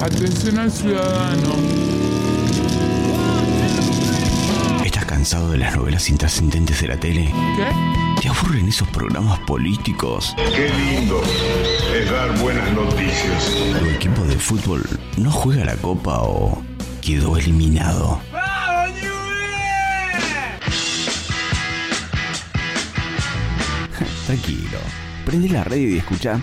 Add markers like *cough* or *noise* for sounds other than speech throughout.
Atención al ciudadano. ¿Estás cansado de las novelas intrascendentes de la tele? ¿Qué? ¿Te aburren esos programas políticos? Qué lindo es dar buenas noticias. ¿Tu equipo de fútbol no juega la copa o quedó eliminado? Tranquilo, prende la radio y escucha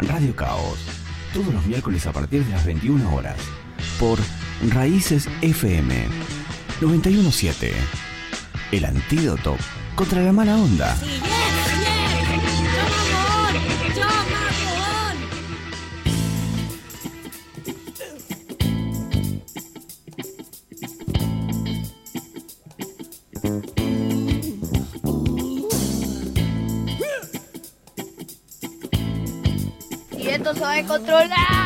Radio Caos. Todos los miércoles a partir de las 21 horas. Por Raíces FM 917. El antídoto contra la mala onda. Controlar.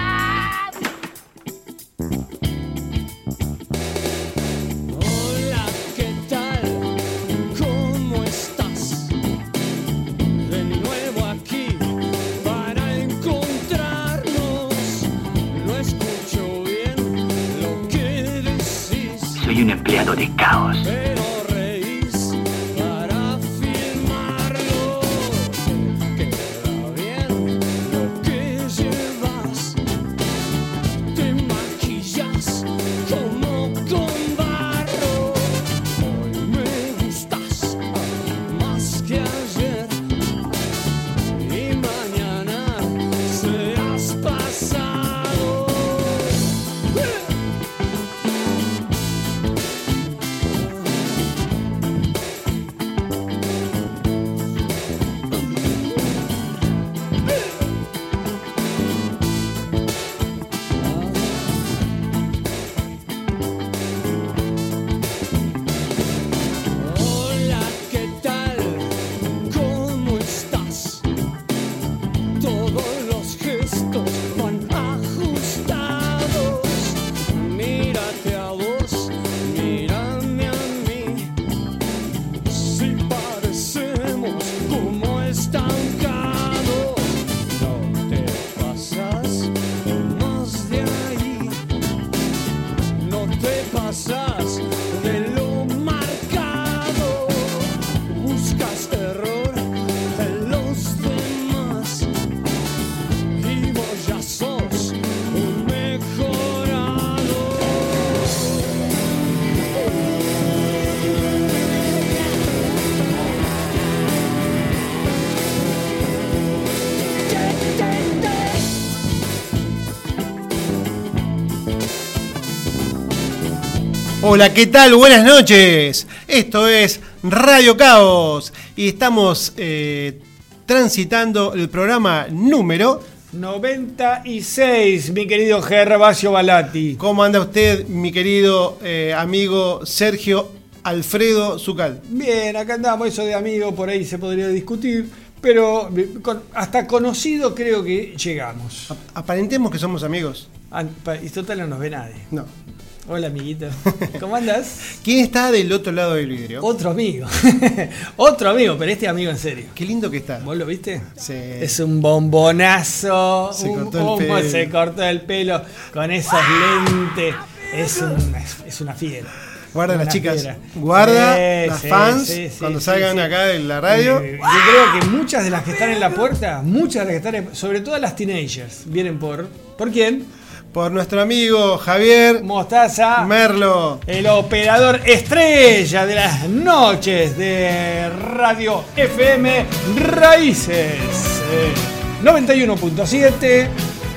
Hola, ¿qué tal? Buenas noches. Esto es Radio Caos y estamos eh, transitando el programa número. 96, mi querido Gervasio Balati. ¿Cómo anda usted, mi querido eh, amigo Sergio Alfredo Zucal? Bien, acá andamos, eso de amigo por ahí se podría discutir, pero eh, con- hasta conocido creo que llegamos. Aparentemos que somos amigos. Ah, Y total no nos ve nadie. No. Hola, amiguito. ¿Cómo andas? *laughs* ¿Quién está del otro lado del vidrio? Otro amigo. *laughs* Otro amigo, pero este amigo en serio. Qué lindo que está. ¿Vos lo viste? Sí. Es un bombonazo. Se un- cortó el pelo. se cortó el pelo con esas lentes. Es, un- es, una fiera. Guarda las chicas. fiera. Guarda Sí, las sí, fans sí, cuando salgan acá en la radio. Yo creo que muchas de las que están en la puerta, muchas de las que están, en- sobre todo las teenagers, vienen por. ¿Por quién? Por nuestro amigo Javier Mostaza. Merlo. el operador estrella de las noches de Radio FM Raíces. eh, 91.7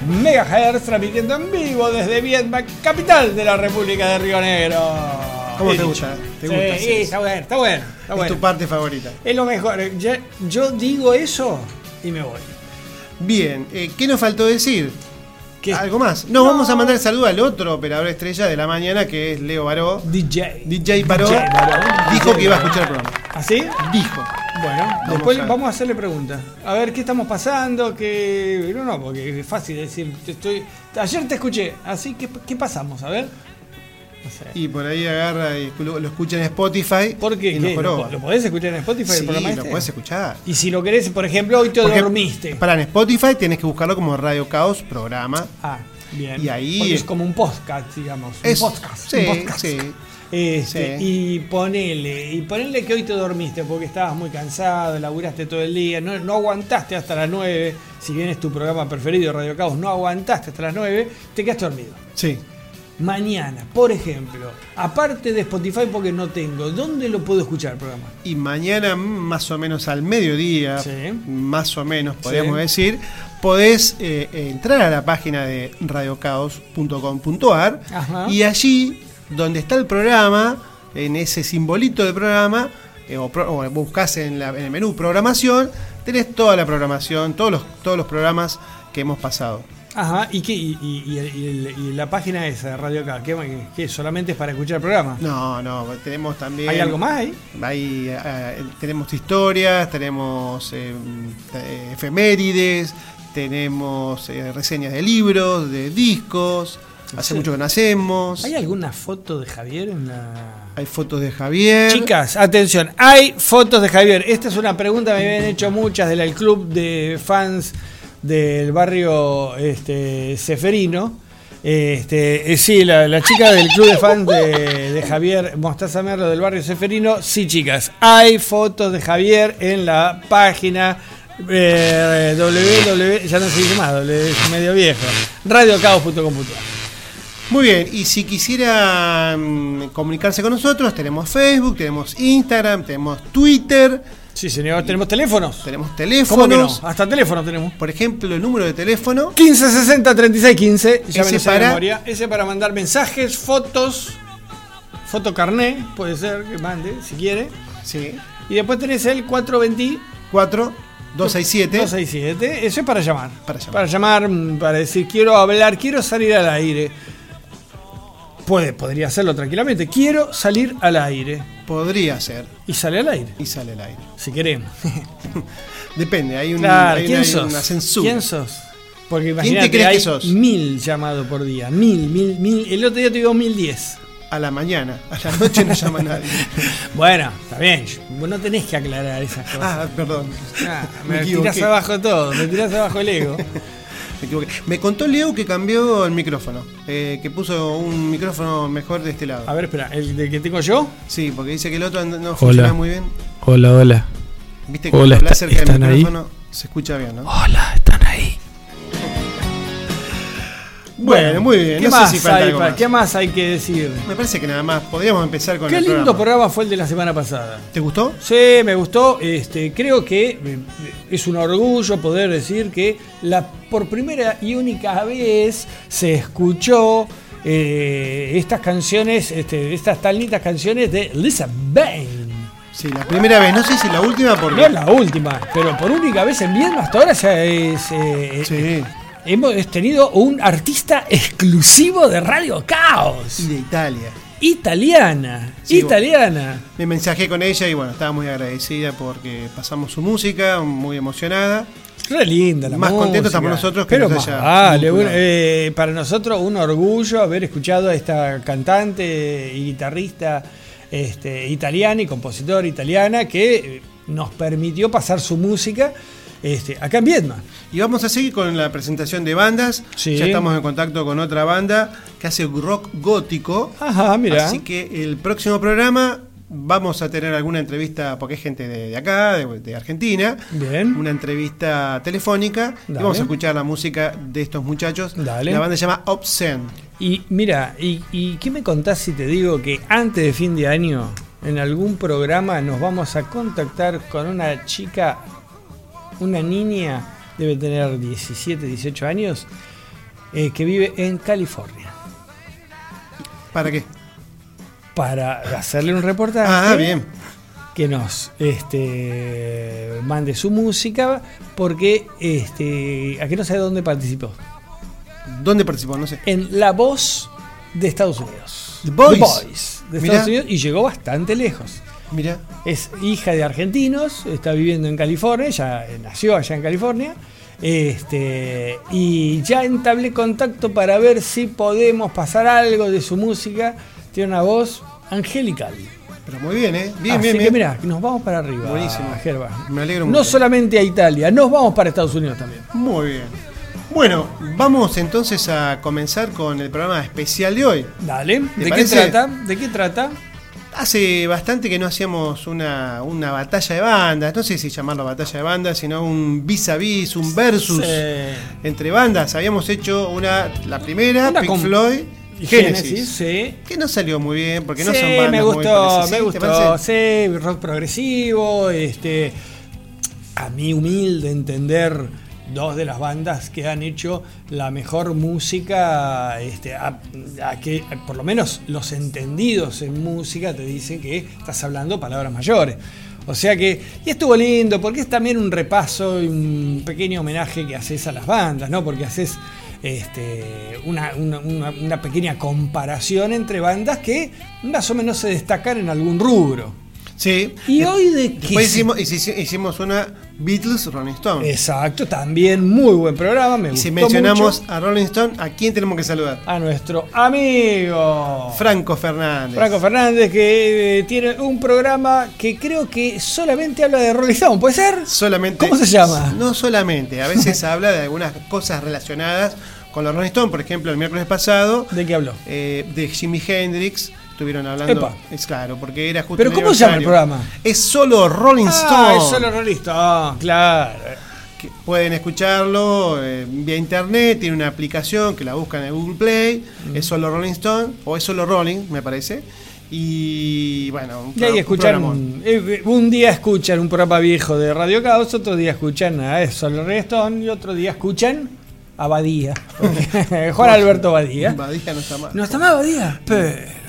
MHz transmitiendo en vivo desde Vietnam, capital de la República de Río Negro. ¿Cómo te dicho. gusta? ¿Te Sí, gusta? sí, está bueno, está bueno. Está Es bueno. tu parte favorita. Es lo mejor. Yo, yo digo eso y me voy. Bien, eh, ¿qué nos faltó decir? ¿Qué? ¿Algo más? No, vamos a mandar saludo al otro operador estrella de la mañana que es Leo Baró. DJ. DJ Baró DJ Baró. dijo DJ que iba a escuchar el programa. ¿Así? Dijo. Bueno, Vamos después a- vamos a hacerle preguntas. A ver qué estamos pasando, que no, no, porque es fácil decir, te estoy ayer te escuché, así que qué pasamos, a ver. No sé. Y por ahí agarra y lo lo escucha en Spotify. ¿Por qué? ¿Lo, lo podés escuchar en Spotify el Sí, lo este? podés escuchar. Y si lo querés, por ejemplo, hoy te Porque dormiste. Para en Spotify tienes que buscarlo como Radio Caos Programa. Ah, Bien. Y ahí- Porque es como un podcast, digamos. Es- un podcast. sí, un podcast. sí. Este, Sí. Y ponele, y ponele que hoy te dormiste porque estabas muy cansado, laburaste todo el día, no, no aguantaste hasta las 9, si bien es tu programa preferido, Radio Caos, no aguantaste hasta las 9, te quedaste dormido. Sí. Mañana, por ejemplo, aparte de Spotify porque no tengo, ¿dónde lo puedo escuchar el programa? Y mañana, más o menos al mediodía, Sí. más o menos podemos Sí. decir, podés eh, entrar a la página de radiocaos.com.ar y allí, donde está el programa, en ese simbolito de programa, eh, o, pro- o buscas en, la- en el menú programación, tenés toda la programación, todos los, todos los programas que hemos pasado. Ajá, ¿y, qué, y, y- y y la página esa de Radio Caos? ¿Qué, qué, solamente es para escuchar el programa? No, no, tenemos también... ¿Hay algo más ahí? Ahí eh, tenemos historias, tenemos eh, eh, efemérides, tenemos eh, reseñas de libros, de discos. Hace Sí. mucho que no hacemos. ¿Hay alguna foto de Javier en la...? Hay fotos de Javier. Chicas, atención, hay fotos de Javier. Esta es una pregunta que me habían hecho muchas del club de fans del barrio este, Seferino. Este, eh, sí, la, la chica del club de fans de, Javier Mostaza Merlo del barrio Seferino. Sí, chicas, hay fotos de Javier en la página eh, www, ya no se dice más, w, medio viejo, radiocaos.com.ar. Muy bien, y si quisieran comunicarse con nosotros, tenemos Facebook, tenemos Instagram, tenemos Twitter, Sí, señor, tenemos teléfonos. tenemos ¿Cómo que no? teléfonos. Hasta teléfono tenemos. Por ejemplo, el número de teléfono 1560 3615, ya Ese para- memoria. Ese para mandar mensajes, fotos, foto carné, puede ser que mande si quiere. sí, Y después tenés el 420 4 267 267, eso es para llamar. Para llamar. Para llamar, mm, para decir quiero hablar, quiero salir al aire. Puede, podría hacerlo tranquilamente. Quiero salir al aire. Podría ser Y sale al aire, y sale al aire. si queremos. *laughs* Depende, hay, un, Claro, hay ¿quién una, sos? una censura. ¿Quién sos? Porque te imagínate crees hay que sos? mil llamados por día. Mil, mil, mil. El otro día tuvimos mil diez. A la mañana, a la noche no llama nadie. *laughs* Bueno, está bien. Vos no tenés que aclarar esas cosas. Ah, perdón. Ah, me me tirás abajo todo, me tirás abajo el ego. *laughs* Me equivoqué. Me contó Leo que cambió el micrófono, eh, que puso un micrófono mejor de este lado. A ver, espera, ¿el de que tengo yo? Sí, porque dice que el otro no no funciona muy bien. Hola, hola. Viste que Hola, cuando hablas está- cerca del ¿están ahí? micrófono se escucha bien, ¿no? Hola, están Bueno, muy bien. ¿Qué, no más sé si falta hay, algo pa- más. ¿Qué más hay que decir? Me parece que nada más. Podríamos empezar con Qué el lindo programa. programa fue el de la semana pasada. ¿Te gustó? Sí, me gustó. Este, creo que eh, es un orgullo poder decir que la por primera y única vez se escuchó eh, estas canciones, este, estas tan lindas canciones de Lisa Bain. Sí, la primera vez. No sé si la última porque... No es la última, pero por única vez en Viedma hasta ahora ya es, eh, Sí. Hemos tenido un artista exclusivo de Radio Caos. Y de Italia. Italiana, Sí, italiana. Me mensajé con ella y bueno, estaba muy agradecida porque pasamos su música, muy emocionada. Re linda la Más música. contentos estamos nosotros que Pero nos haya vale, un- eh, para nosotros un orgullo haber escuchado a esta cantante y guitarrista este, italiana y compositora italiana que eh, nos permitió pasar su música este, acá en Vietnam. Y vamos a seguir con la presentación de bandas. Sí. Ya estamos en contacto con otra banda que hace rock gótico. Ajá, mira. Así que el próximo programa vamos a tener alguna entrevista, porque es gente de, de acá, de, de Argentina. Bien. Una entrevista telefónica. Y vamos a escuchar la música de estos muchachos. Dale. La banda se llama Obscene. Y mira, y, y qué me contás si te digo que antes de fin de año, en algún programa nos vamos a contactar con una chica, una niña, debe tener 17, 18 años, eh, que vive en California, ¿Para qué? para hacerle un reportaje. Ah, bien. Que nos este, mande su música, porque este, aquí no sabe dónde participó. ¿Dónde participó? No sé. En La Voz de Estados Unidos. The Voice. Voice de Mirá. Estados Unidos y llegó bastante lejos. Mira. Es hija de argentinos, está viviendo en California, ya nació allá en California. Este, y ya entablé contacto para ver si podemos pasar algo de su música. Tiene una voz angelical. Pero muy bien, ¿eh? Bien, Así bien, que bien. mira, nos vamos para arriba. Buenísimo. Gerba. Me alegro No mucho. solamente a Italia, nos vamos para Estados Unidos también. Muy bien. Bueno, vamos entonces a comenzar con el programa especial de hoy. Dale, ¿de qué trata? ¿De qué trata? Hace bastante que no hacíamos una, una batalla de bandas, no sé si llamarlo batalla de bandas, sino un vis a vis, un versus Sí. entre bandas. Habíamos hecho una, la primera, Una Pink Floyd, Y Genesis, sí. que no salió muy bien porque no son bandas me muy gustó, parecidas. me ¿Sí? ¿Te gustó. Sí, rock progresivo, este a mi humilde entender dos de las bandas que han hecho la mejor música, este, a, que por lo menos los entendidos en música te dicen que estás hablando palabras mayores. O sea que, y estuvo lindo, porque es también un repaso y un pequeño homenaje que haces a las bandas, ¿no? Porque haces este, una- una pequeña comparación entre bandas que más o menos se destacan en algún rubro. Sí. ¿Y De- hoy de qué Después hicimos, hici- hicimos una Beatles Rolling Stone. Exacto, también muy buen programa, me y gustó si mencionamos mucho. a Rolling Stone, ¿a quién tenemos que saludar? a nuestro amigo Franco Fernández. Franco Fernández, que eh, tiene un programa que creo que solamente habla de Rolling Stone, ¿puede ser? Solamente, ¿Cómo se llama? No solamente, a veces *laughs* habla de algunas cosas relacionadas con los Rolling Stone. Por ejemplo, el miércoles pasado, ¿De qué habló? eh, de Jimi Hendrix, estuvieron hablando. Epa. Es claro, porque era justo. ¿Pero el cómo se llama el programa? Es solo Rolling Stone. Ah, es solo Rolling Stone, claro. que pueden escucharlo eh, vía internet, tiene una aplicación que la buscan en Google Play, Mm. es solo Rolling Stone, o es solo Rolling, me parece. Y bueno, un, Y ahí un escuchan, programón. eh, un día escuchan un programa viejo de Radio Caos, otro día escuchan a eso, el Stone y otro día escuchan a Badía. *laughs* Juan Alberto Badía. Badía no está mal. ¿No está más Badía? Pero...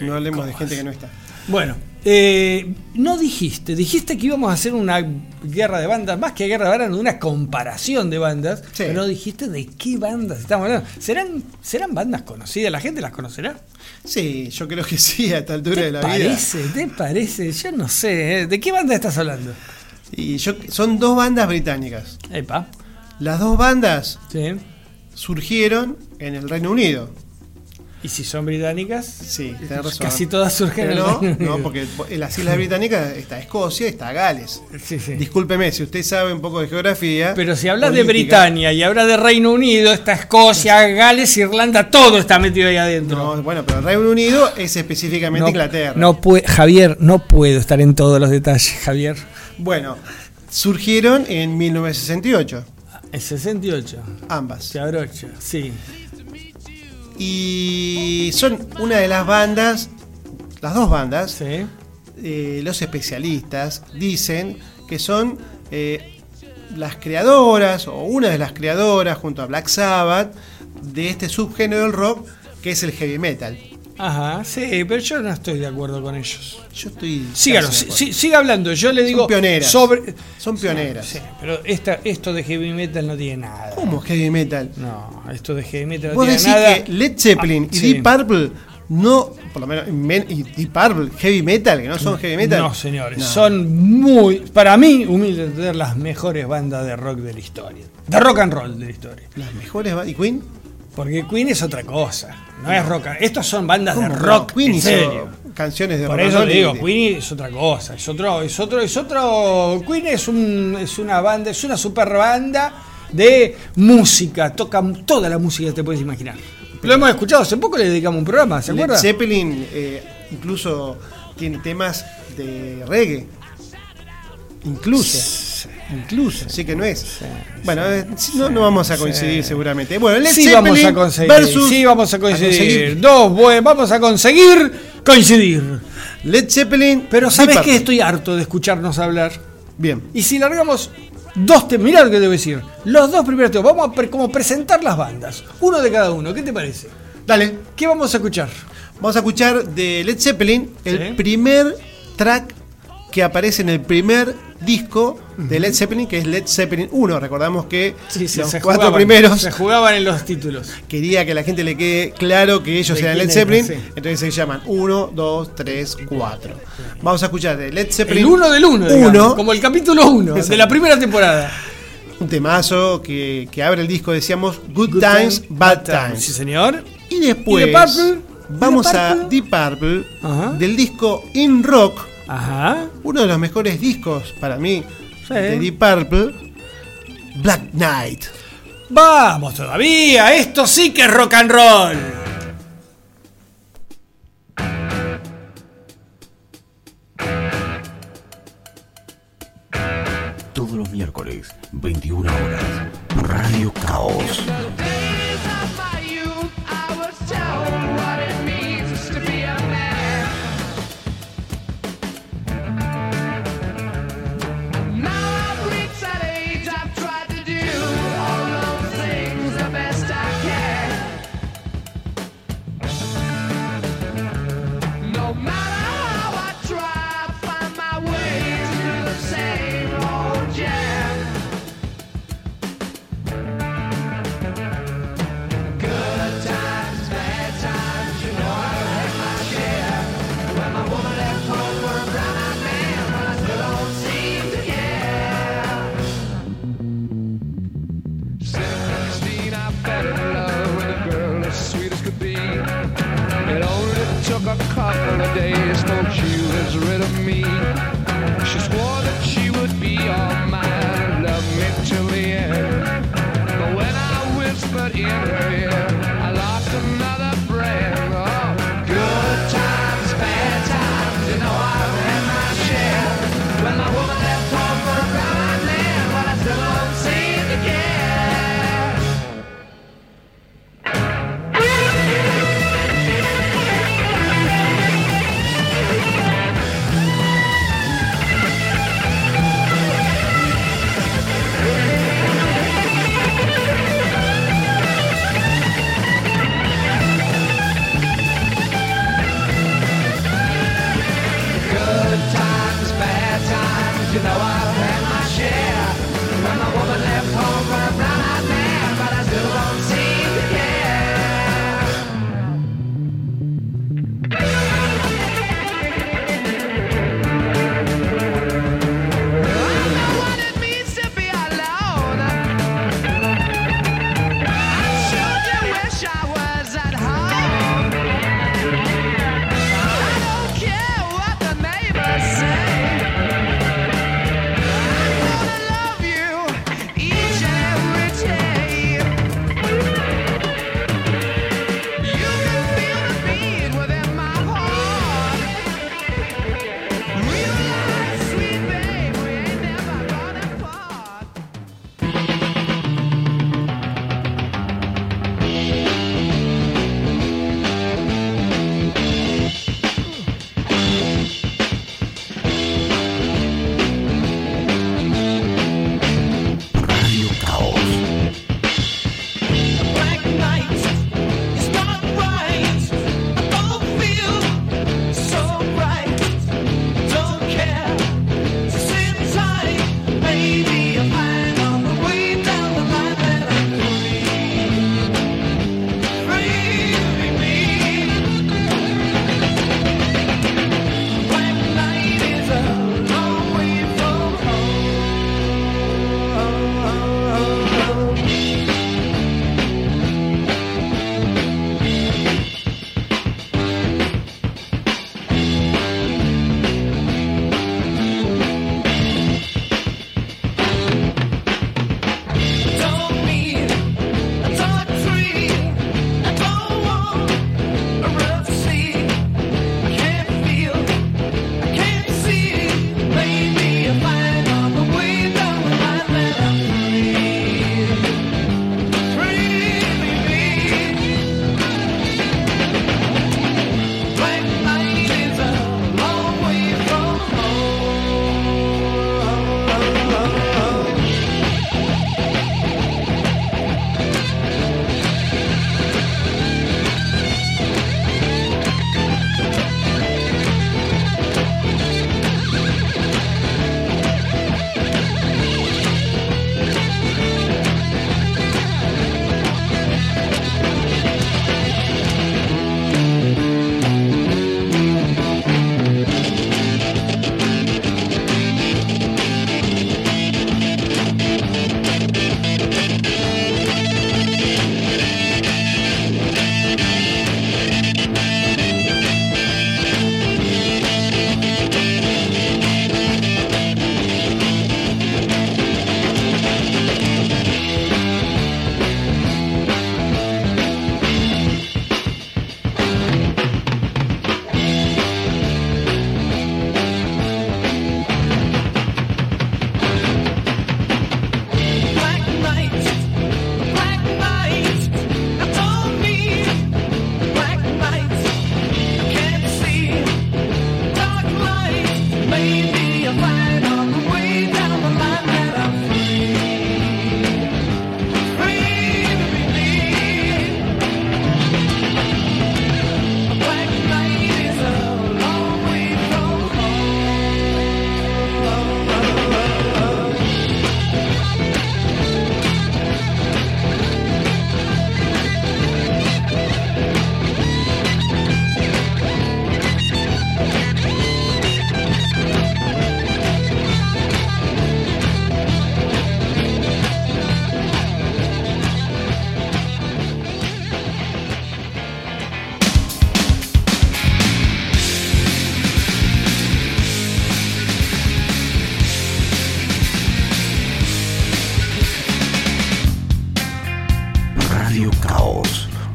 No hablemos de gente que no está. Bueno, eh, no dijiste, dijiste que íbamos a hacer una guerra de bandas, más que guerra de bandas, una comparación de bandas, Sí. pero no dijiste de qué bandas estamos hablando. ¿Serán, ¿Serán bandas conocidas? ¿La gente las conocerá? Sí, yo creo que sí, a esta altura ¿Te de la parece? ¿Te parece? Yo no sé. ¿eh? ¿De qué banda estás hablando? vida. Y yo, son dos bandas británicas. Epa. Las dos bandas Sí. surgieron en el Reino Unido. ¿Y si son británicas? Sí, razón. Casi todas surgen en Pero no, no, porque en las Islas Británicas está Escocia, está Gales. Sí, sí. Discúlpeme, si usted sabe un poco de geografía. Pero si hablas de Britania y hablas de Reino Unido, está Escocia, Gales, Irlanda, todo está metido ahí adentro. No, bueno, pero el Reino Unido es específicamente Inglaterra. no Javier, no puedo estar en todos los detalles, Javier. Bueno, surgieron en 1968, El 68. ambas. Se abrocha, sí. Y son una de las bandas, las dos bandas, Sí. eh, los especialistas dicen que son eh, las creadoras, o una de las creadoras, junto a Black Sabbath, de este subgénero del rock, que es el heavy metal. Ajá, sí, pero yo no estoy de acuerdo con ellos. Yo estoy. Sígalo, sí- siga hablando. Yo le digo pioneras. sobre. Son pioneras. Sí, pero esta, esto de heavy metal no tiene nada. ¿Cómo heavy metal? No, esto de heavy metal no Vos tiene decís nada. que Led Zeppelin Ah, y. Deep Purple no, por lo menos, men- y Deep Purple, heavy metal, que no son heavy metal. No, señores, No. son muy, para mí, humilde entender, las mejores bandas de rock de la historia. De rock and roll de la historia. Las mejores ba- ¿Y Queen? Porque Queen es otra cosa, no es rock. Estos son bandas de rock, Queen en serio. canciones de Por rock and eso y digo, Queen es otra cosa, es otro, es otro, es otro. Queen es un, es una banda, es una super banda de música, tocan toda la música que te puedes imaginar. Lo hemos escuchado hace poco, le dedicamos un programa, ¿se Led acuerda? Zeppelin eh, incluso tiene temas de reggae. Incluso. Incluso, así que no es. bueno, eh, no, no vamos a coincidir seguramente. Bueno, Led sí Zeppelin vamos a conseguir, versus sí vamos a coincidir. conseguir Dos, buen- vamos a conseguir coincidir. Led Zeppelin. Pero ¿sabes qué? Estoy harto de escucharnos hablar. Bien. Y si largamos dos temas, mirá lo que a decir. Los dos primeros temas, vamos a pre- como presentar las bandas. Uno de cada uno, ¿qué te parece? Dale. ¿Qué vamos a escuchar? Vamos a escuchar de Led Zeppelin el primer track que aparece en el primer disco de Led Zeppelin, que es Led Zeppelin 1. Recordamos que Sí, sí, los se cuatro jugaban, primeros Se jugaban en los títulos. quería que la gente le quede claro que ellos ¿De eran Led era? Zeppelin, Sí. entonces se llaman 1, 2, 3, 4. Vamos a escuchar de Led Zeppelin El uno del uno, digamos, Uno. como el capítulo uno de la primera temporada. un temazo que, que abre el disco, decíamos Good, Times, Bad Times. Sí, señor. Y después ¿Y de Purple? vamos ¿Y de a? Deep Purple Ajá. del disco In Rock, Ajá. Uno de los mejores discos para mí sí. de Deep Purple, Black Knight. Vamos todavía, esto sí que es rock and roll. Todos los miércoles, 21 horas, Radio Caos. is rid of me.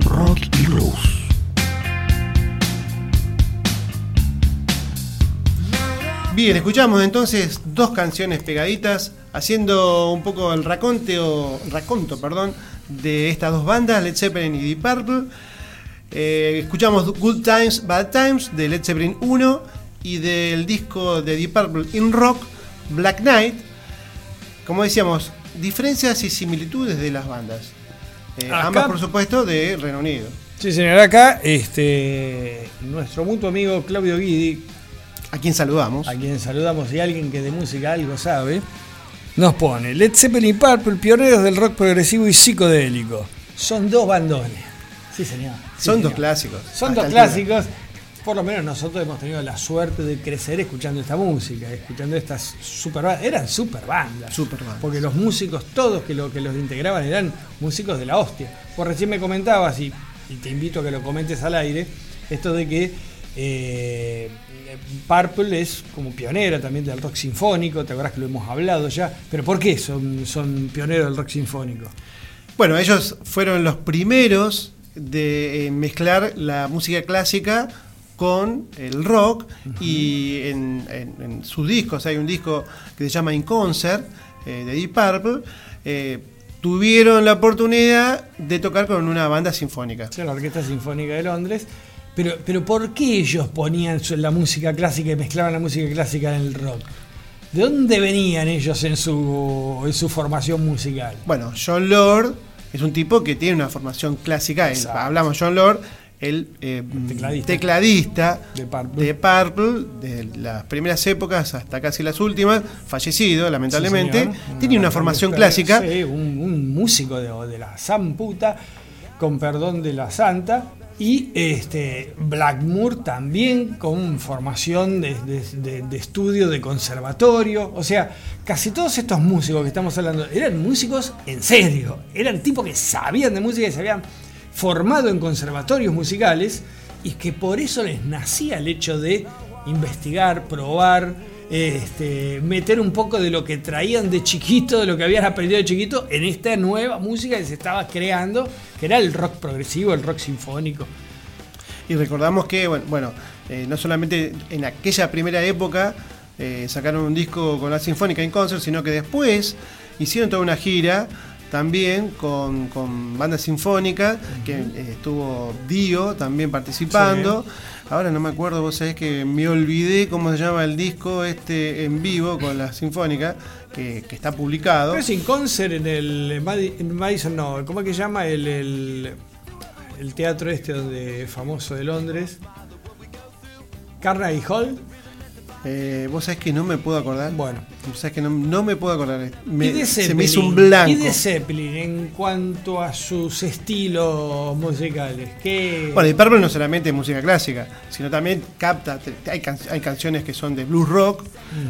Rock y Blues. Bien, escuchamos entonces dos canciones pegaditas, haciendo un poco el raconte o raconto, perdón, de estas dos bandas, Led Zeppelin y Deep Purple. Eh, escuchamos Good Times, Bad Times de Led Zeppelin 1 y del disco de Deep Purple In Rock, Black Knight. Como decíamos, diferencias y similitudes de las bandas. Eh, ambas, por supuesto, de Reino Unido. Sí, señor, acá este, nuestro mutuo amigo Claudio Guidi, A quien saludamos. a quien saludamos y alguien que de música algo sabe, nos pone Led Zeppelin y Purple, pioneros del rock progresivo y psicodélico. Son dos bandones. Sí, señor. Sí, Son dos clásicos. Son dos altura. Por lo menos nosotros hemos tenido la suerte de crecer escuchando esta música, escuchando estas super bandas. Eran super bandas. Super bandas. Porque los músicos, todos que, lo, que los integraban, eran músicos de la hostia. Por recién me comentabas, y, y te invito a que lo comentes al aire, esto de que eh, Purple es como pionera también del rock sinfónico, te acuerdas que lo hemos hablado ya, pero ¿por qué son, son pioneros del rock sinfónico? Bueno, ellos fueron los primeros de eh, mezclar la música clásica con el rock y en, en- en sus discos, hay un disco que se llama In Concert eh, de Deep Purple, eh, tuvieron la oportunidad de tocar con una banda sinfónica. Sí, la Orquesta Sinfónica de Londres. Pero, pero ¿por qué ellos ponían la música clásica y mezclaban la música clásica en el rock? ¿De dónde venían ellos en su, en su formación musical? Bueno, John Lord es un tipo que tiene una formación clásica. él- hablamos John Lord, el eh, Tecladista. tecladista De Purple. de Purple, de las primeras épocas hasta casi las últimas, fallecido lamentablemente. Sí. Tiene una formación clásica. Sí, un, un músico de, de la Samputa, con perdón de la Santa. Y este Blackmoor también con formación de, de- estudio de conservatorio. O sea, casi todos estos músicos que estamos hablando eran músicos en serio. Eran tipos que sabían de música y se habían formado en conservatorios musicales y que por eso les nacía el hecho de investigar, probar, este, meter un poco de lo que traían de chiquito, de lo que habían aprendido de chiquito, en esta nueva música que se estaba creando, que era el rock progresivo, el rock sinfónico. Y recordamos que, bueno, eh, no solamente en aquella primera época eh, sacaron un disco con la Sinfónica en concert, sino que después hicieron toda una gira también con, con banda sinfónica, que eh, estuvo Dio también participando. Ahora no me acuerdo, vos sabés que me olvidé cómo se llama el disco este en vivo con la Sinfónica, que, que está publicado. Pero sin concert en el en Madison, no, ¿cómo es que llama? El, el, el teatro este donde famoso de Londres. Carnegie Hall. Eh, vos sabés que no me puedo acordar. Bueno. Vos sabés que no, no me puedo acordar. Me- y de se me hizo un blanco. Y de Zeppelin en cuanto a sus estilos musicales. ¿qué? Bueno, y Purple no solamente es música clásica, sino también capta, hay, can- hay canciones que son de blues rock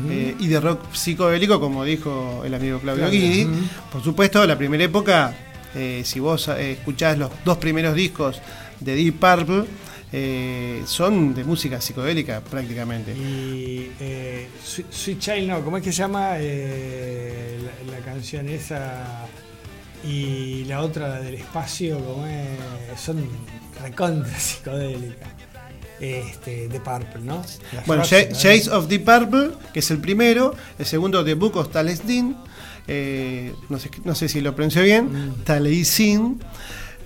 eh, y de rock psicodélico, como dijo el amigo Claudio Claro, Guidi. Por supuesto, la primera época, eh, si vos escuchás los dos primeros discos de Deep Purple, eh, son de música psicodélica prácticamente. Y eh, Sweet, Child, no, ¿cómo es que se llama eh, la, la canción esa? Y la otra, la del espacio, como es, son recontra psicodélicas. Este, de Purple, ¿no? Bueno, Roxy, Sh- ¿no? Shades of Deep Purple, que es el primero, el segundo The Book of Taliesin, eh, no, sé, no sé si lo pronuncié bien, Mm. Taliesin,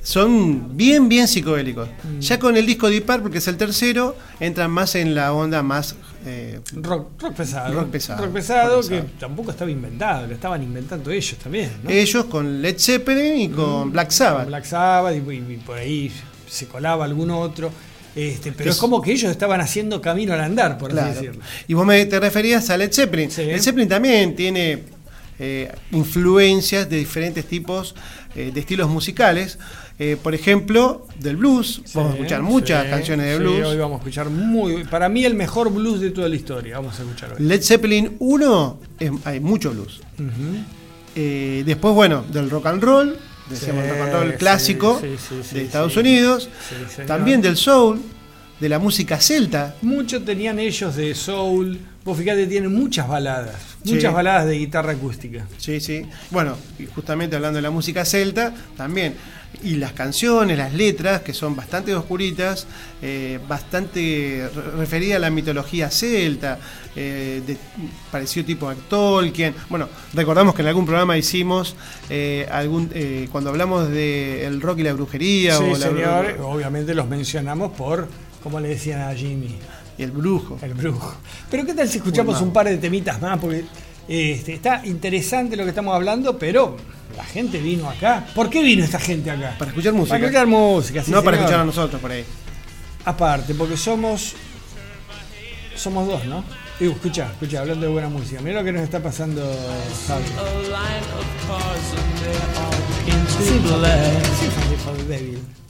son bien, bien psicodélicos. Mm. Ya con el disco Deep Purple, que es el tercero, entran más en la onda más... eh, Rock, rock pesado. Rock pesado, Rock pesado, rock que también estaba inventado, lo estaban inventando ellos también, ¿no? Ellos con Led Zeppelin y con Black Sabbath. Con Black Sabbath y, y- y por ahí se colaba algún otro. Este, pero Es- es como que ellos estaban haciendo camino al andar, por Claro. así decirlo. Y vos me te referías a Led Zeppelin. Sí. Led Zeppelin también tiene eh, influencias de diferentes tipos eh, de estilos musicales. Eh, por ejemplo, del blues. vamos a escuchar muchas Sí, canciones de sí, blues. hoy vamos a escuchar muy. Para mí, el mejor blues de toda la historia. Vamos a escuchar hoy. Led Zeppelin 1 es- hay mucho blues. Eh, después, bueno, del rock and roll, decíamos rock and roll clásico de Estados. Unidos. También del soul, de la música celta. Mucho tenían ellos de soul. Vos fíjate, tienen muchas baladas. Muchas baladas de guitarra acústica. Sí, sí. Bueno, y justamente hablando de la música celta, también. Y las canciones, las letras, que son bastante oscuritas, eh, bastante re- referidas a la mitología celta, eh, de, parecido tipo a Tolkien. Bueno, recordamos que en algún programa hicimos, eh, algún eh, cuando hablamos de el rock y la brujería, Sí, o la, señor. Obviamente los mencionamos por, como le decían a Jimmy, y el brujo. el brujo. Pero ¿qué tal si escuchamos un par de temitas más? Porque este, está interesante lo que estamos hablando, pero la gente vino acá. ¿Por qué vino esta gente acá? Para escuchar música. Para escuchar música, sí, no para escuchar a nosotros por ahí. Aparte, porque somos. Somos dos, ¿no? Digo, escucha, escucha, hablando de buena música. Mira lo que nos está pasando, Javi. The Devil.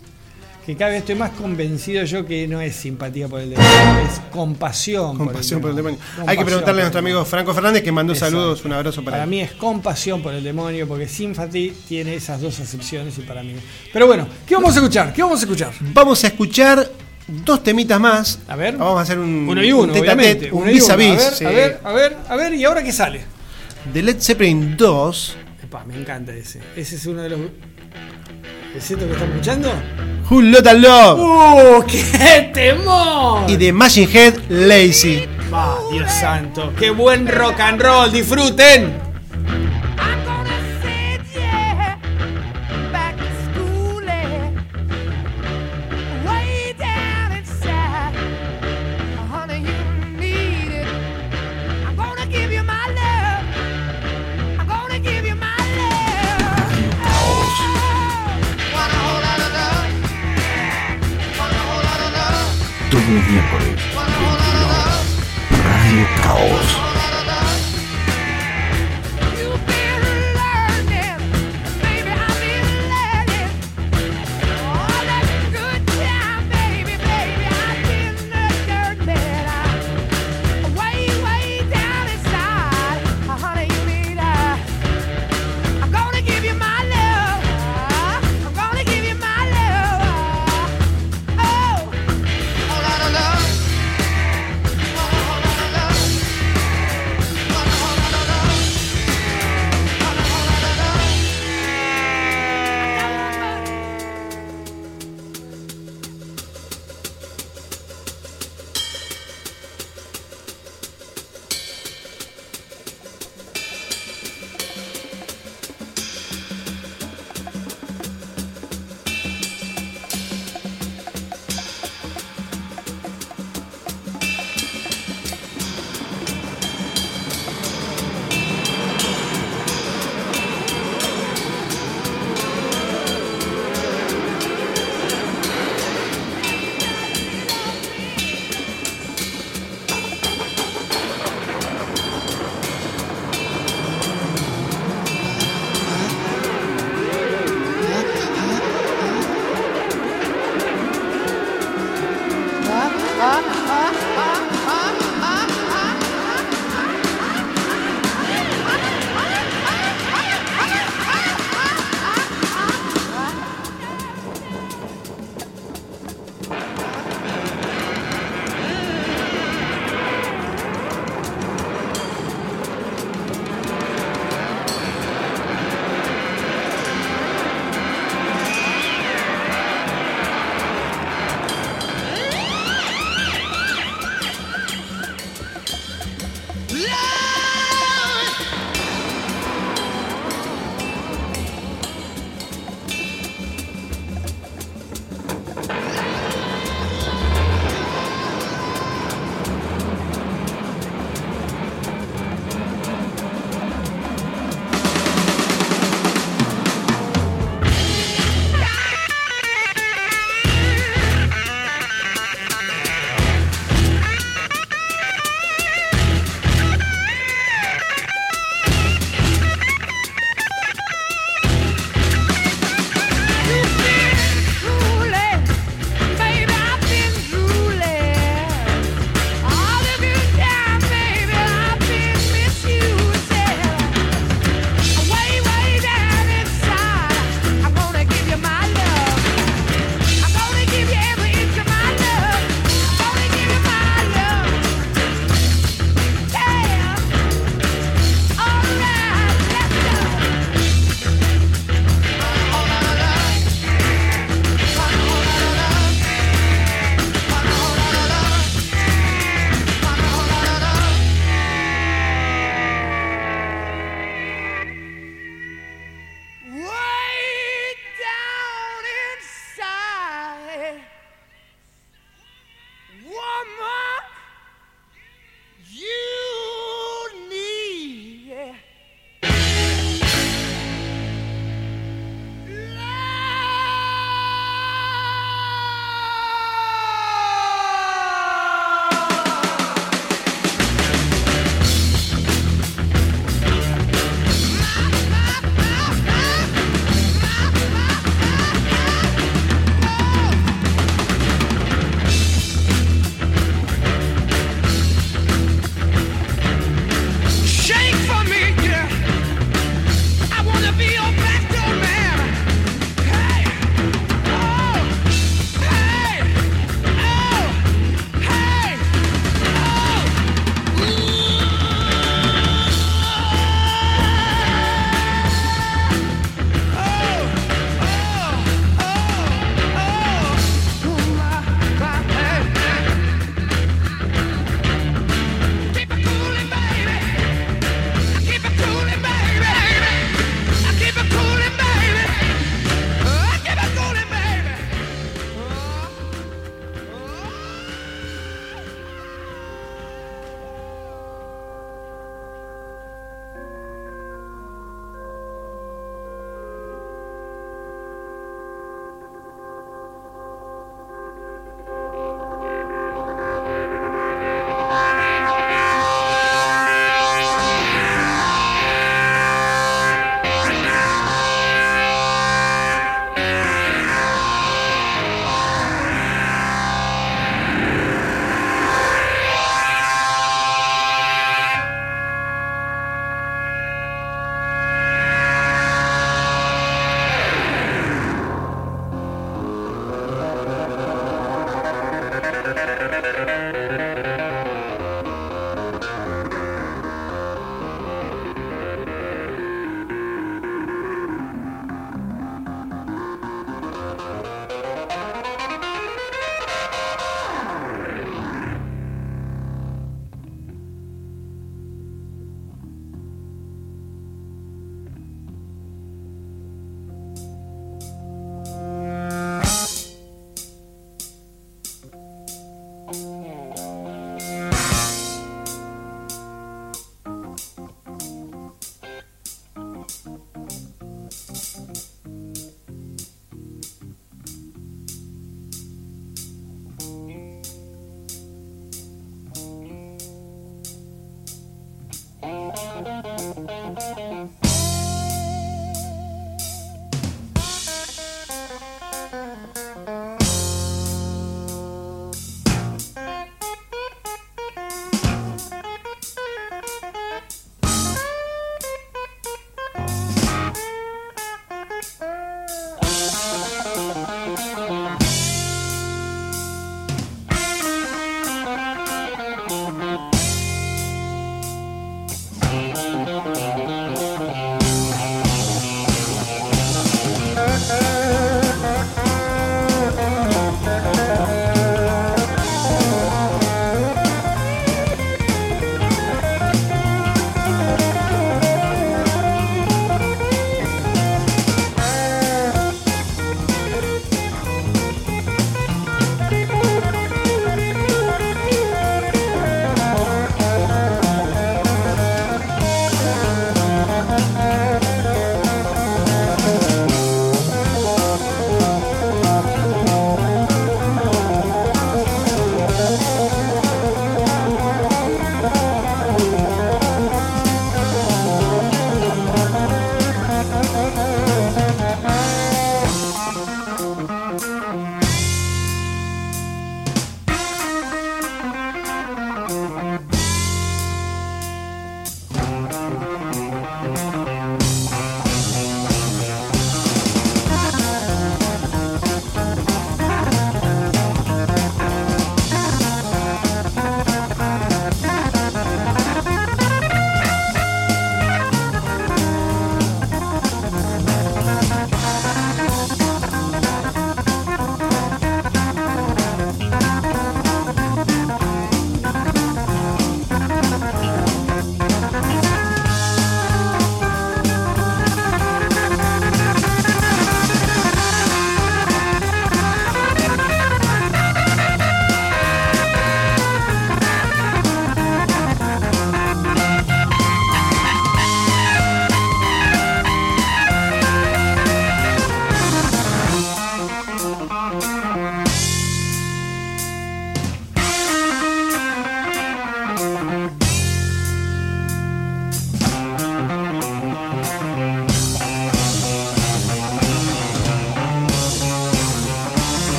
Que cada vez estoy más convencido yo que no es simpatía por el demonio, es compasión, Compasión por el demonio. Hay que preguntarle a nuestro amigo Franco Fernández que mandó Exacto. saludos, un abrazo para, Para él. mí es compasión por el demonio, porque sympathy tiene esas dos acepciones y para mí. Pero bueno, ¿qué vamos a escuchar? ¿Qué vamos a escuchar? Vamos a escuchar dos temitas más. A ver. Vamos a hacer un, Uno y uno, un obviamente. uno un vis a vis. A ver, sí. a ver, a ver, a ver, ¿y ahora qué sale? De Led Zeppelin 2, Epa, me encanta ese. Ese es uno de los. ¿Es esto que están escuchando? Who Lotta Love ¡Uh! ¡Qué temor! y de Machine Head Lazy. Va, Dios santo. ¡Qué buen rock and roll! ¡Disfruten! Radio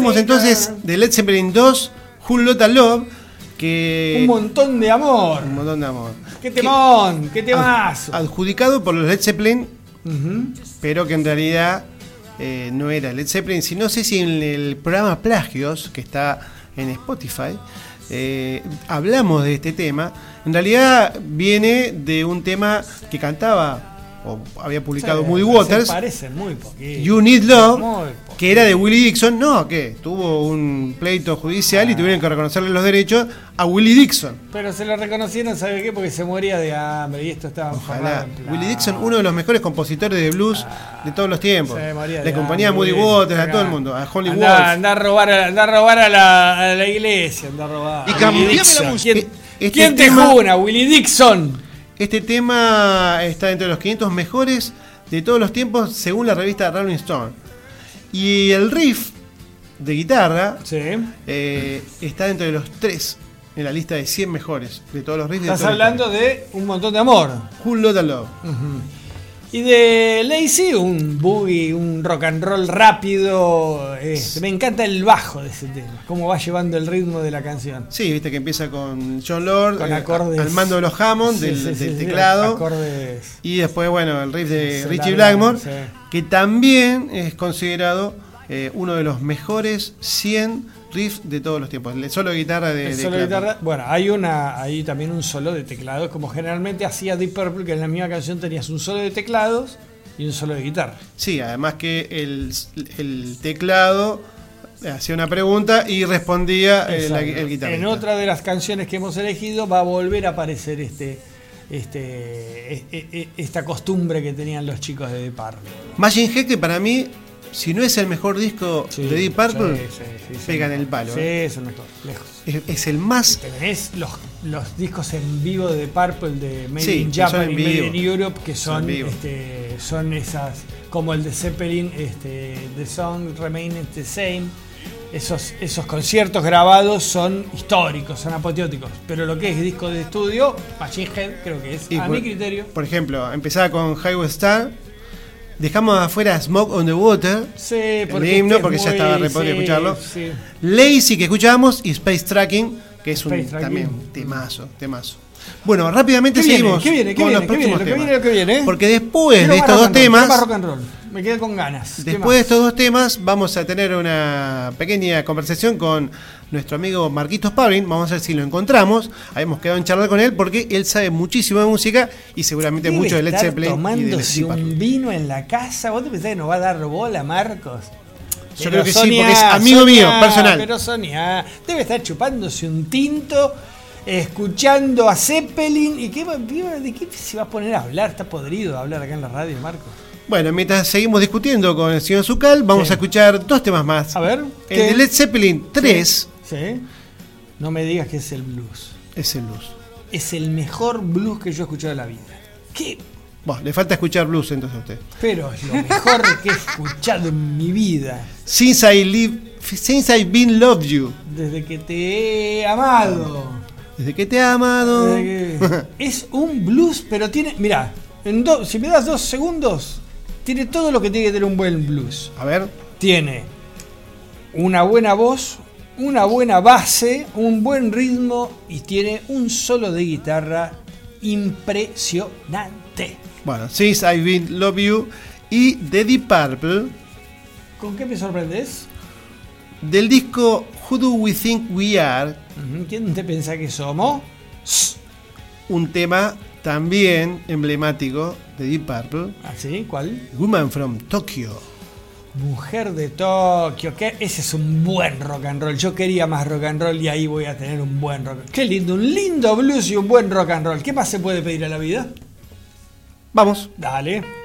escuchamos entonces de Led Zeppelin 2, Who Lotta Love, que... Un montón de amor. un montón de amor. ¡Qué temón! ¡Qué temazo! Adjudicado por los Led Zeppelin, pero que en realidad eh, no era Led Zeppelin, sino no sé si en el programa Plagios, que está en Spotify, eh, hablamos de este tema. En realidad viene de un tema que cantaba o había publicado Sí, Moody se Waters. parecen muy poquito. You Need Love, que era de Willie Dixon, no, que tuvo un pleito judicial y tuvieron que reconocerle los derechos a Willie Dixon. Pero se lo reconocieron, ¿sabe qué? Porque se moría de hambre y esto estaba Ojalá. Willie Dixon, uno de los mejores compositores de blues de todos los tiempos. Se moría de Le acompañaba a Moody. Waters, a todo el mundo, a Holly Andá- Wolf. andá a robar, a, andá a, robar a, la, a la iglesia, andá a robar. Y cambiame la música. ¿Quién, Este quién te tema- juna? Willie Dixon. Este tema está entre los 500 mejores de todos los tiempos según la revista Rolling Stone. Y el riff de guitarra Sí. eh, está dentro de los 3 en la lista de 100 mejores de todos los riffs de Estás hablando de un montón de amor. Who Lotta Love. Y de Lazy, un boogie, un rock and roll rápido. este, me encanta el bajo de ese tema, cómo va llevando el ritmo de la canción. Sí, viste que empieza con John Lord Con eh, acordes. al mando de los Hammond, Sí, del, sí, sí, teclado. acordes. Y después, bueno, el riff de Richie Blackmore, que también es considerado eh, uno de los mejores 100 riffs de todos los tiempos. El solo de guitarra de, El solo de guitarra. Bueno, hay una, hay también un solo de teclados, como generalmente hacía Deep Purple, que en la misma canción tenías un solo de teclados y un solo de guitarra. Sí, además que el, el teclado hacía una pregunta y respondía eh, Exacto. el guitarrista. En otra de las canciones que hemos elegido va a volver a aparecer este, este, e- e- e- esta costumbre que tenían los chicos de Deep Purple. Machine Head, que para mí, si no es el mejor disco Sí, de Deep Purple, sí, sí, sí, sí. pega en el palo. Sí, eh. es el mejor, lejos. Es, es el más Tenés los, los discos en vivo de Purple de Made in Japan y Made in Europe que Son este, son esas como el de Zeppelin, este, The Song Remains the Same. Esos, esos conciertos grabados son históricos, son apoteóticos. Pero lo que es disco de estudio, Machine Head creo que es, Y a por- mi criterio, Por ejemplo, empezaba con Highway Star. Dejamos afuera Smoke on the Water. sí, el porque himno, este es porque ya estaba re sí, escucharlo. sí. Lazy que escuchábamos y Space Tracking, que es un Space Tracking. también temazo, temazo. Bueno, rápidamente ¿Qué viene? seguimos ¿Qué viene? ¿Qué con viene? los ¿Qué viene? Lo que viene, lo que viene, ¿eh? Porque después Quiero de estos dos roll, temas, más rock and roll. Me quedé con ganas. ¿Qué después de estos dos temas, vamos a tener una pequeña conversación con nuestro amigo Marquitos Pavlin. Vamos a ver si lo encontramos. Habíamos quedado en charlar con él porque él sabe muchísimo de música y seguramente mucho de Led Zeppelin. y de tomándose un vino en la casa. ¿Vos te pensás que nos va a dar bola, Marcos? Yo Pero creo que sí, porque es amigo mío, personal. Pero Sonia debe estar chupándose un tinto, escuchando a Zeppelin. ¿Y qué, de qué se va a poner a hablar? Está podrido hablar acá en la radio, Marcos. Bueno, mientras seguimos discutiendo con el señor Zucal, vamos Sí. a escuchar dos temas más. A ver. El ¿qué? de Led Zeppelin 3 Sí. No me digas que es el blues. es el blues. Es el mejor blues que yo he escuchado en la vida. ¿Qué? Bueno, le falta escuchar blues entonces a usted. Pero es lo mejor que he escuchado en mi vida. Since I live, since I've been loved you. Desde que te he amado. Desde que te he amado. *laughs* Es un blues, pero tiene. Mirá, en do- si me das dos segundos, tiene todo lo que tiene que tener un buen blues. A ver. Tiene una buena voz, una buena base, un buen ritmo y tiene un solo de guitarra impresionante. Bueno, Since I've been loved you. Y de Deep Purple. ¿Con qué me sorprendes? Del disco Who Do We Think We Are. ¿Quién te piensa que somos? Un tema también emblemático de Deep Purple. ¿Así? ¿Cuál? Woman from Tokyo. Mujer de Tokio, que ese es un buen rock and roll. Yo quería más rock and roll y ahí voy a tener un buen rock. Qué lindo, un lindo blues y un buen rock and roll. ¿Qué más se puede pedir a la vida? Vamos. Dale.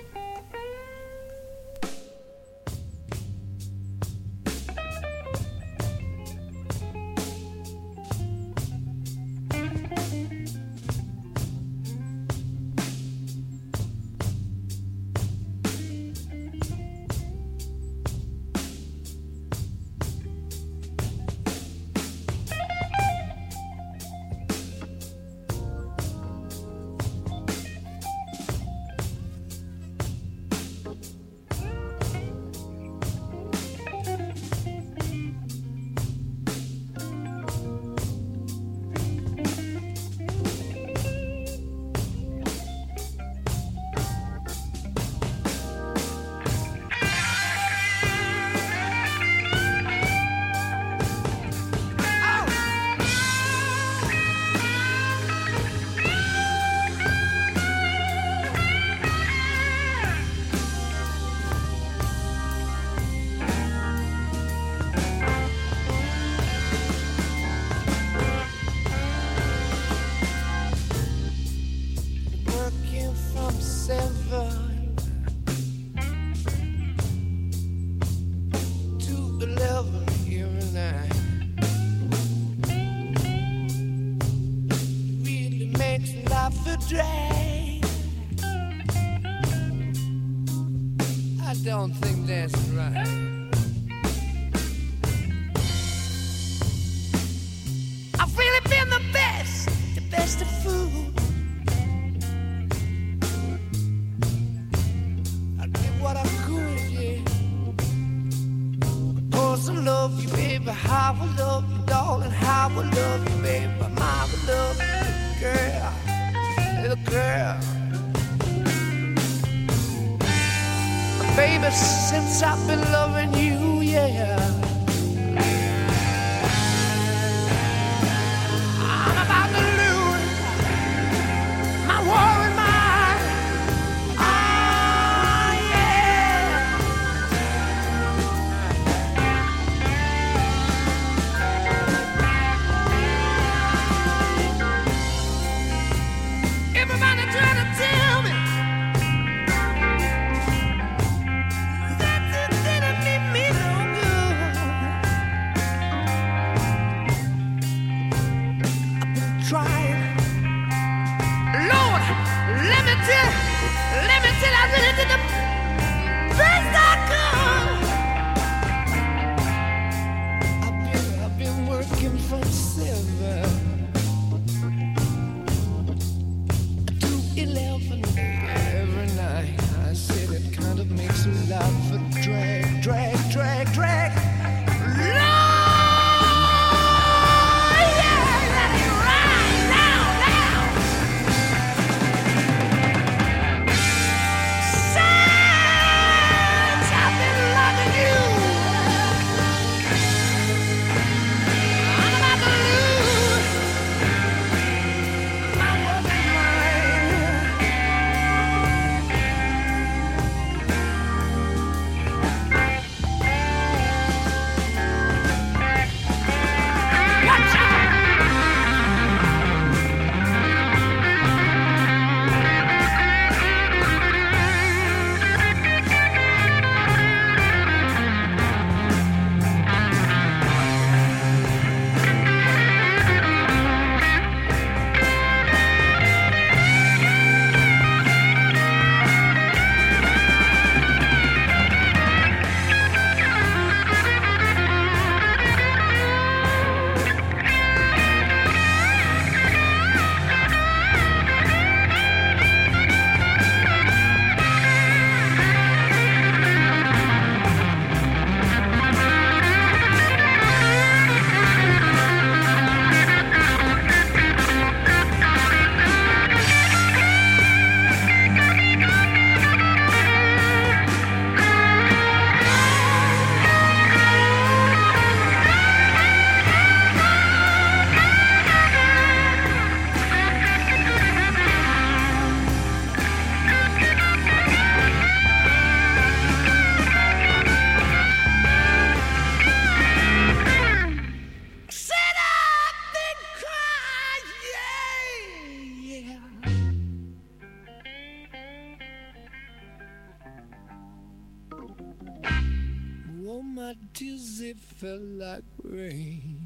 It felt like rain.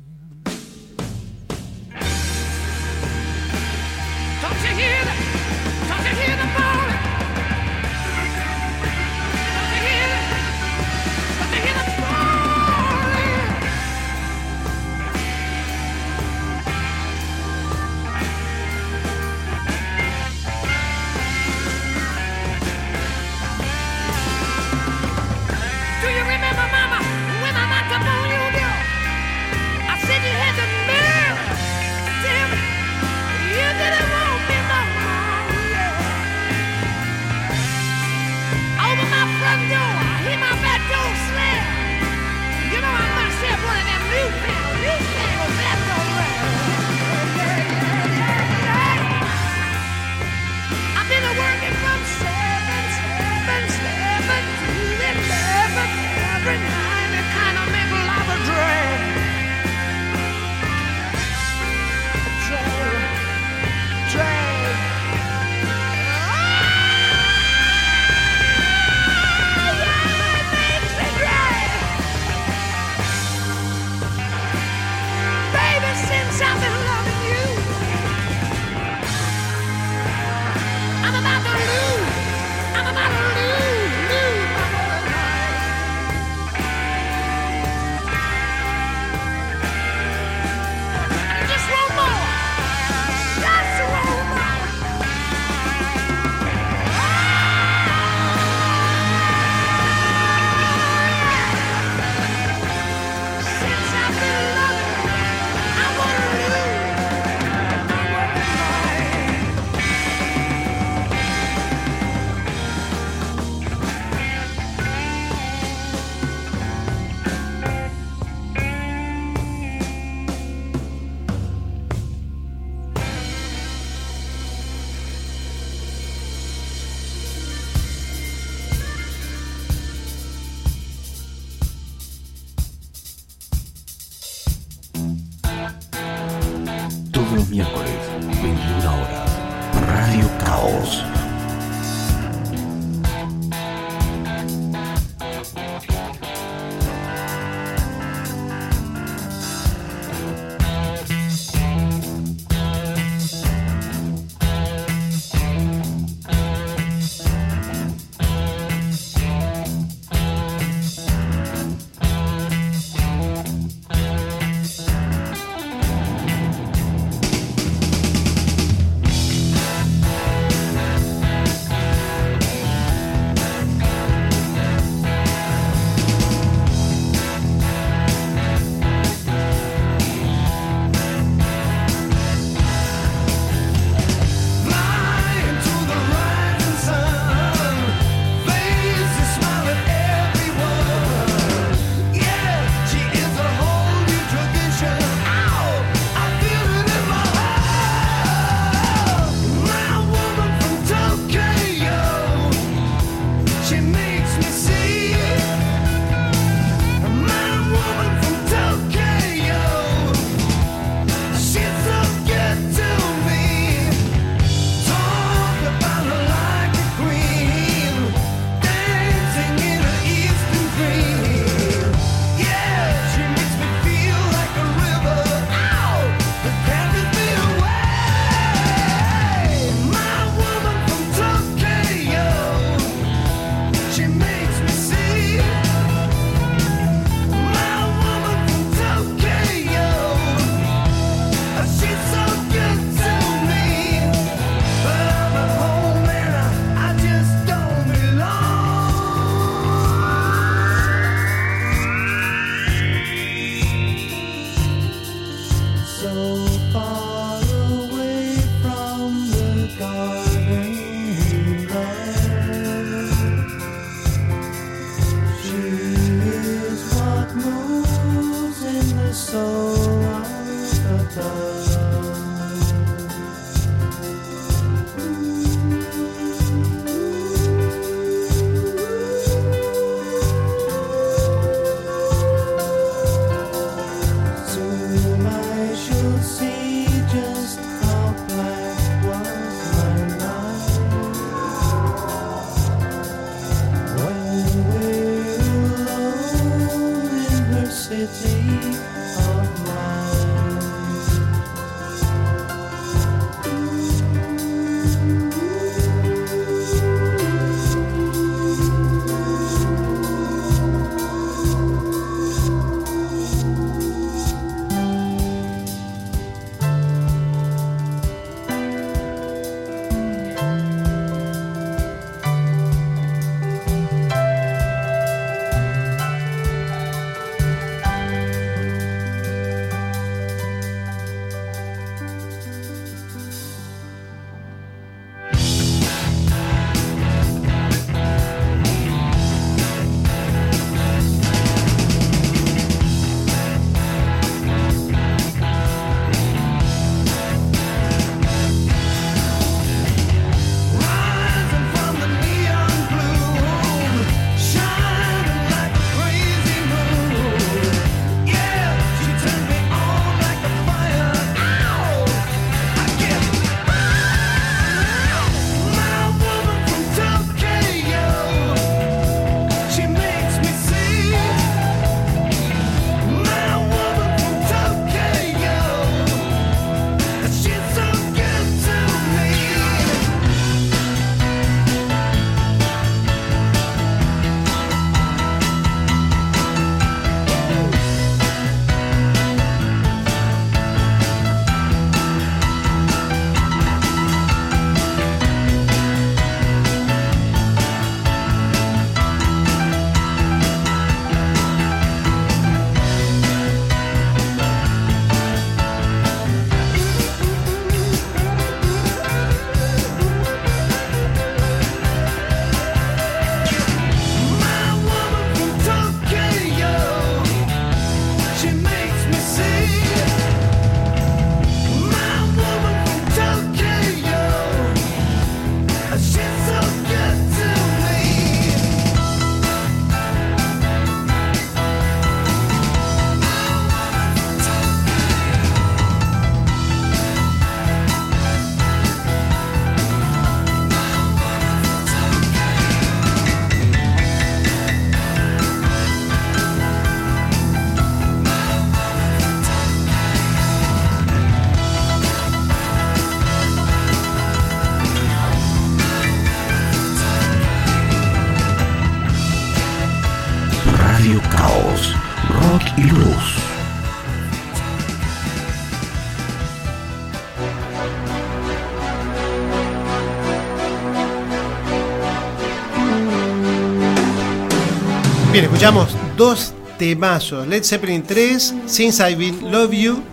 Dos temazos. Led Zeppelin 3, Since I've Been Love You.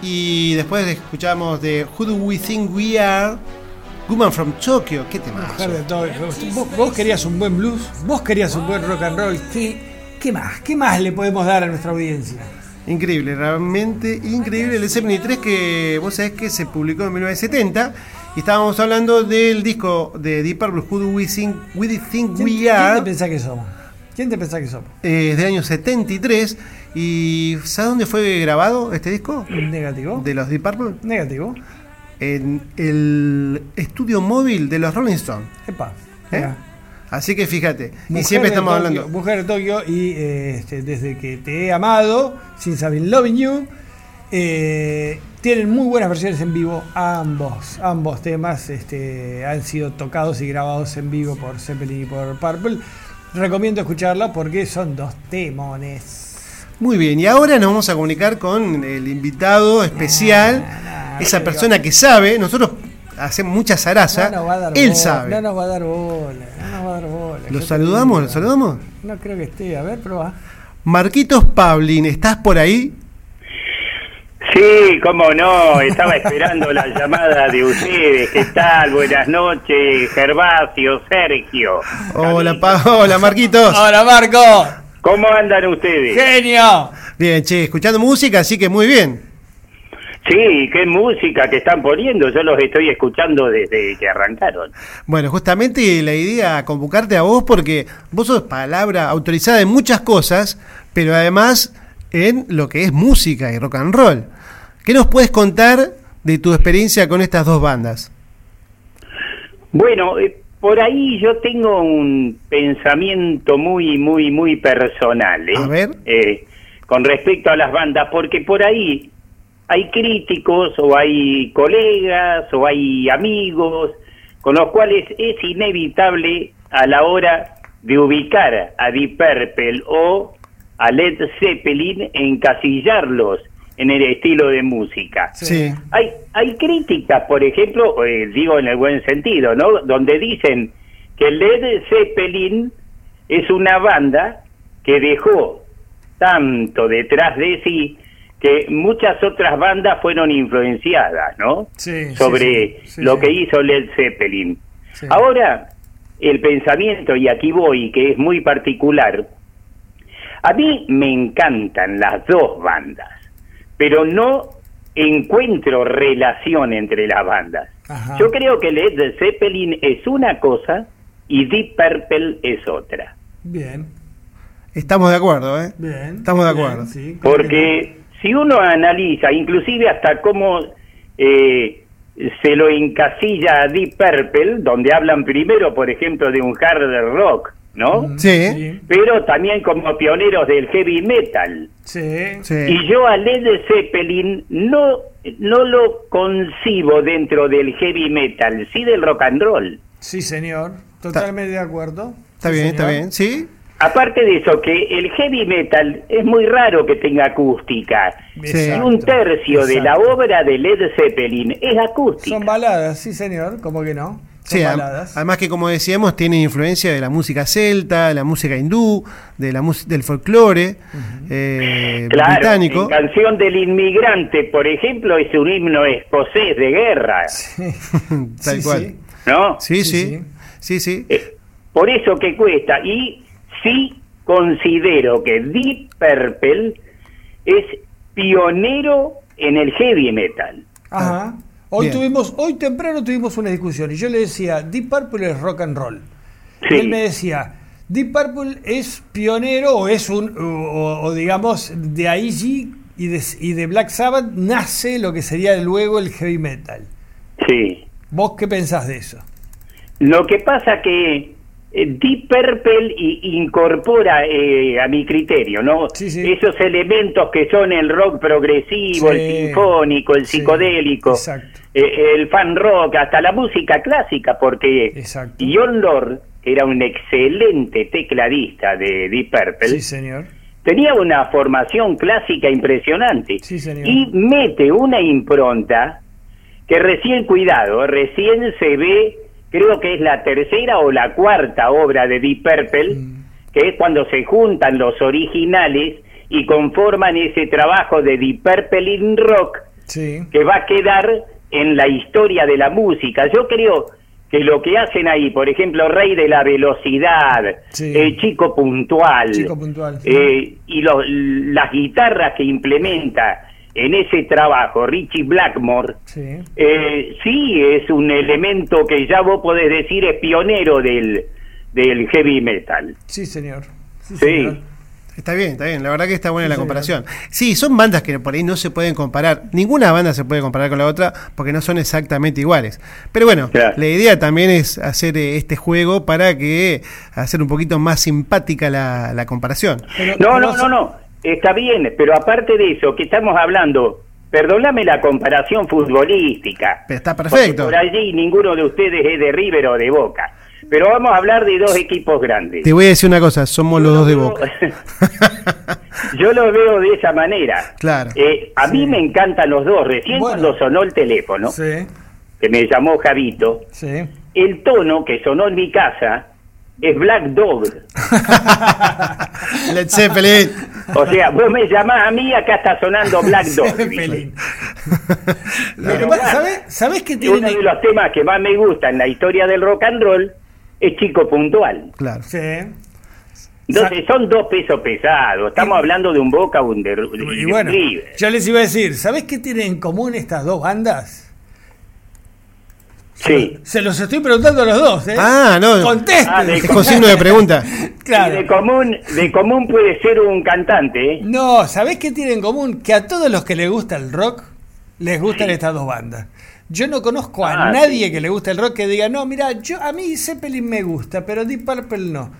Y después escuchamos de Who Do We Think We Are, Woman from Tokyo. ¿Qué temazo? Mujer de todo. Vos, vos querías un buen blues, vos querías un buen rock and roll. ¿Qué, qué más? ¿Qué más le podemos dar a nuestra audiencia? Increíble, realmente increíble. Led Zeppelin 3 que vos sabés que se publicó en 1970. Y estábamos hablando del disco de Deep Purple, Who Do We Think We, Think ¿Quién, We quién te Are, pensás que somos? ¿Quién te pensás que somos? eh, del año 73. ¿Y sabes dónde fue grabado este disco? ¿Negativo? De los Deep Purple. ¿Negativo? En el estudio móvil de los Rolling Stones. Epa. ¿eh? Así que fíjate. y Mujer siempre de estamos Tokio, hablando. Mujer de Tokio y eh, este, desde que te he amado, Since I've Been Loving You, eh, tienen muy buenas versiones en vivo. Ambos, ambos temas este, han sido tocados y grabados en vivo por Zeppelin y por Purple. Recomiendo escucharla porque son dos temones. Muy bien, y ahora nos vamos a comunicar con el invitado especial, esa persona que sabe. Nosotros hacemos mucha zaraza. No él bola, sabe. No nos va a dar bola. No nos va a dar bola. ¿Lo saludamos? ¿Lo saludamos? No creo que esté. A ver, prueba. Marquitos Pablin, ¿estás por ahí? Sí, cómo no, estaba esperando la llamada de ustedes. ¿Qué tal? Buenas noches, Gervasio, Sergio. Hola, Pa- hola Marquitos. Hola, Marco. ¿Cómo andan ustedes? Genio. Bien, che, escuchando música, así que muy bien. Sí, qué música que están poniendo. Yo los estoy escuchando desde que arrancaron. Bueno, justamente la idea convocarte a vos porque vos sos palabra autorizada en muchas cosas, pero además en lo que es música y rock and roll. ¿Qué nos puedes contar de tu experiencia con estas dos bandas? Bueno, eh, por ahí yo tengo un pensamiento muy, muy, muy personal. ¿eh? A ver. Eh, con respecto a las bandas, porque por ahí hay críticos o hay colegas o hay amigos con los cuales es inevitable a la hora de ubicar a Deep Purple o a Led Zeppelin encasillarlos en el estilo de música. Sí. Hay, hay críticas, por ejemplo, eh, digo en el buen sentido, ¿no? Donde dicen que Led Zeppelin es una banda que dejó tanto detrás de sí que muchas otras bandas fueron influenciadas, ¿no? Sí, Sobre sí, sí, sí, lo sí. que hizo Led Zeppelin. Sí. Ahora, el pensamiento, y aquí voy, que es muy particular, a mí me encantan las dos bandas, pero no encuentro relación entre las bandas. Ajá. Yo creo que Led Zeppelin es una cosa y Deep Purple es otra. Bien, Estamos de acuerdo, ¿eh? bien. Estamos de bien, acuerdo. sí, Porque si uno analiza, inclusive hasta cómo eh, se lo encasilla a Deep Purple, donde hablan primero, por ejemplo, de un hard rock, ¿no? Sí. Pero también como pioneros del heavy metal. sí. Sí. Y yo a Led Zeppelin no, no lo concibo dentro del heavy metal, sí del rock and roll. Sí, señor. Totalmente de acuerdo. Está Sí, bien, está bien. ¿Sí? Aparte de eso, que el heavy metal es muy raro que tenga acústica. Sí. Y un tercio de la obra de Led Zeppelin es acústica. Son baladas, sí, señor. ¿Cómo que no? Son Sí, a- baladas. además que como decíamos, tiene influencia de la música celta, la música hindú, de la del folclore eh, Claro, británico. en Canción del Inmigrante, por ejemplo, es un himno escocés de guerra, *laughs* Tal Sí, cual. sí. ¿no? Sí, Sí, sí. Sí, sí. Eh, Por eso que cuesta. Y sí considero que Deep Purple es pionero en el heavy metal. Ajá. Hoy Bien. tuvimos, hoy temprano tuvimos una discusión y yo le decía, Deep Purple es rock and roll. Sí. Y él me decía, Deep Purple es pionero o es un, o, digamos, de ahí sí, y de, y de Black Sabbath nace lo que sería luego el heavy metal. Sí. ¿Vos qué pensás de eso? Lo que pasa que eh, Deep Purple incorpora eh, a mi criterio, ¿no? Sí, sí. Esos elementos que son el rock progresivo, Sí. el sinfónico, el psicodélico, exacto. Eh, el fan rock, hasta la música clásica, porque Exacto. John Lord era un excelente tecladista de Deep Purple. Sí, señor. Tenía una formación clásica impresionante Sí, señor. y mete una impronta que recién, cuidado, recién se ve, creo que es la tercera o la cuarta obra de Deep Purple, Mm. que es cuando se juntan los originales y conforman ese trabajo de Deep Purple in Rock Sí. que va a quedar en la historia de la música. Yo creo que lo que hacen ahí, por ejemplo, Rey de la Velocidad, Sí. eh, Chico Puntual, Chico Puntual, sí. eh, y lo- las guitarras que implementa en ese trabajo Richie Blackmore, Sí. eh, sí es un elemento que ya vos podés decir es pionero del, del heavy metal. Sí, señor. Sí, Sí. señor. Está bien, está bien. La verdad que está buena Sí, la comparación. Sí, son bandas que por ahí no se pueden comparar. Ninguna banda se puede comparar con la otra porque no son exactamente iguales. Pero bueno, Claro. la idea también es hacer eh, este juego para que hacer un poquito más simpática la, la comparación. Pero No, no, no, no, está bien, pero aparte de eso, que estamos hablando, perdóname la comparación futbolística. Pero está perfecto. Por allí ninguno de ustedes es de River o de Boca. Pero vamos a hablar de dos equipos grandes. Te voy a decir una cosa, somos los dos de boca. *laughs* Yo lo veo de esa manera. Claro. Eh, a mí me encantan los dos. Recién Bueno. cuando sonó el teléfono, Sí, que me llamó Javito, sí. el tono que sonó en mi casa es Black Dog. *laughs* Led Zeppelin. O sea, vos me llamás a mí, acá está sonando Black Dog. Pero ¿sabés, ¿Sabés qué Uno tienen? de los temas que más me gusta en la historia del rock and roll es Chico Puntual. Claro. Sí. Entonces son dos pesos pesados. Estamos hablando de un Boca un de, de- Y de bueno, River. yo les iba a decir, ¿sabés qué tienen en común estas dos bandas? Sí. Se los estoy preguntando a los dos, ¿eh? Ah, no. Contesten. Ah, de- Es con signo de pregunta. *laughs* Claro. De común, de común puede ser un cantante, ¿eh? No, ¿sabés qué tienen en común? Que a todos los que les gusta el rock, les gustan estas dos bandas. Yo no conozco a Ah, nadie sí. que le guste el rock que diga, no, mira, yo a mí Zeppelin me gusta, pero Deep Purple no.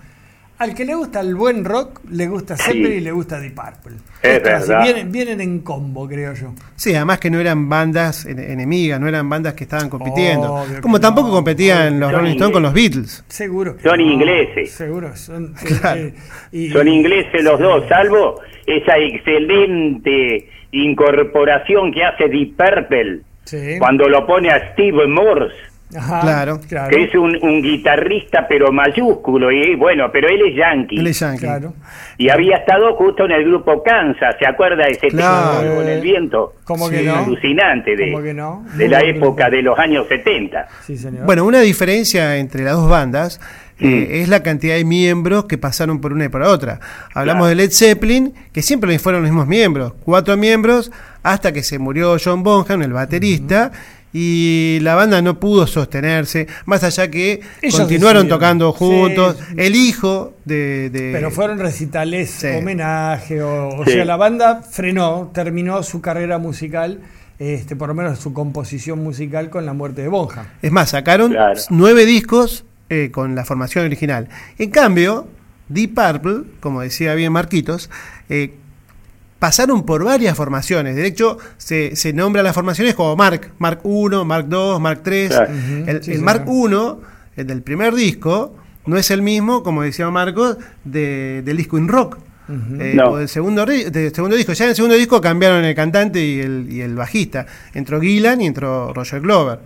Al que le gusta el buen rock, le gusta Sí. Zeppelin y le gusta Deep Purple. Es Esto así, verdad. Vienen, vienen en combo, creo yo. Sí, además que no eran bandas en- enemigas, no eran bandas que estaban compitiendo. Obvio Como tampoco no, competían los Son Rolling Stones con los. Beatles. Seguro. Son no, ingleses. Seguro. Son, *laughs* Claro. eh, y- Son ingleses los dos, salvo esa excelente incorporación que hace Deep Purple Sí. cuando lo pone a Steve Morse. Ajá, Claro. claro. que es un, un guitarrista pero mayúsculo y bueno pero él es yankee Él es yankee. Claro. y había estado justo en el grupo Kansas se acuerda de ese Claro. tema con el viento ¿Cómo Sí. que no? alucinante de, ¿Cómo que no? de Muy la época de los años 70 Sí, señor. Bueno, una diferencia entre las dos bandas eh, Mm. es la cantidad de miembros que pasaron por una y por otra. Hablamos Claro. de Led Zeppelin, que siempre fueron los mismos miembros, cuatro miembros, hasta que se murió John Bonham, el baterista, y la banda no pudo sostenerse, más allá que Ellos continuaron decidieron. tocando juntos. Sí. El hijo de... de- Pero fueron recitales, Sí. homenaje, o, o Sí. sea, la banda frenó, terminó su carrera musical, este, por lo menos su composición musical con la muerte de Bonham. Es más, sacaron Claro. nueve discos eh, con la formación original. En cambio, Deep Purple, como decía bien Marquitos, eh, pasaron por varias formaciones. De hecho, se, se nombra las formaciones como Mark, Mark 1, Mark 2, Mark 3. Claro. Ujú, El, sí, el señor. Mark 1, el del primer disco, no es el mismo, como decía Marcos, de- del disco In Rock. eh, No. o del segundo, del segundo disco. Ya en el segundo disco cambiaron el cantante y el, y el bajista. Entró Gillan y entró Roger Glover.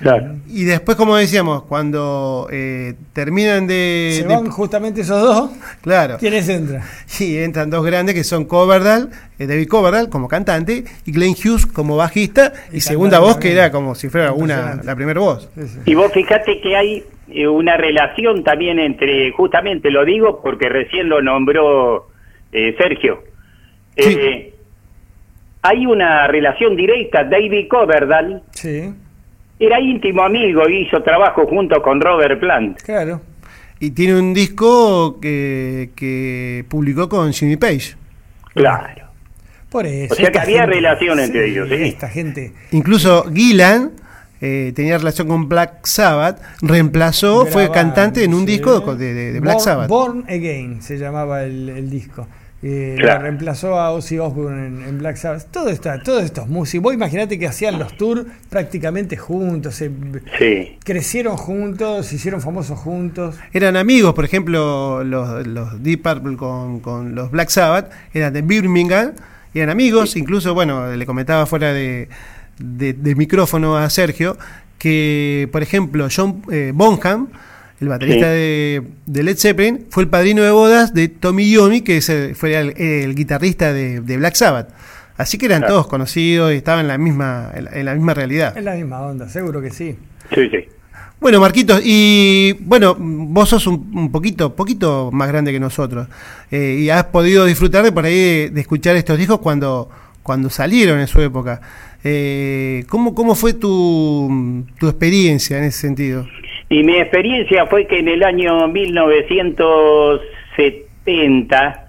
Claro Y después, como decíamos, cuando eh, terminan de, Se de- van justamente esos dos. Claro. ¿Quiénes entran? Y entran dos grandes que son Coverdale, eh, David Coverdale como cantante y Glenn Hughes como bajista y, Y segunda voz que era como si fuera una la primera voz. Sí, sí. y vos fíjate que hay eh, una relación también entre justamente lo digo porque recién lo nombró eh, Sergio Sí. Eh, hay una relación directa David Coverdale Sí, Era íntimo amigo, hizo trabajo junto con Robert Plant. claro. Y tiene un disco que, que publicó con Jimmy Page. Claro. Por eso. O sea que había relación entre ellos, sí. Esta gente. Incluso Gillan eh, tenía relación con Black Sabbath, reemplazó, fue cantante en un sí. disco de, de- de Black Born, Sabbath. Born Again se llamaba el, el disco. Eh, lo Claro. reemplazó a Ozzy Osbourne en, en Black Sabbath. Todo está, todos estos músicos. Vos imaginate que hacían los tours prácticamente juntos. se- Sí. crecieron juntos, se hicieron famosos juntos. Eran amigos, por ejemplo, los, los Deep Purple con, con los Black Sabbath, eran de Birmingham, y eran amigos, incluso, bueno, le comentaba fuera de, de- del micrófono a Sergio, que, por ejemplo, John eh, Bonham el baterista Sí. de, de Led Zeppelin, fue el padrino de bodas de Tommy Yomi, que es el- fue el, el guitarrista de, de Black Sabbath. Así que eran Claro. todos conocidos y estaban en la misma, en la, en la misma realidad. Es la misma onda, seguro que sí. Sí, sí. Bueno, Marquitos, y bueno, vos sos un, un poquito, poquito más grande que nosotros. eh, y has podido disfrutar de por ahí de, de escuchar estos discos cuando, cuando salieron en su época. Eh, ¿cómo, ¿Cómo fue tu, tu experiencia en ese sentido? Y mi experiencia fue que en el año 1970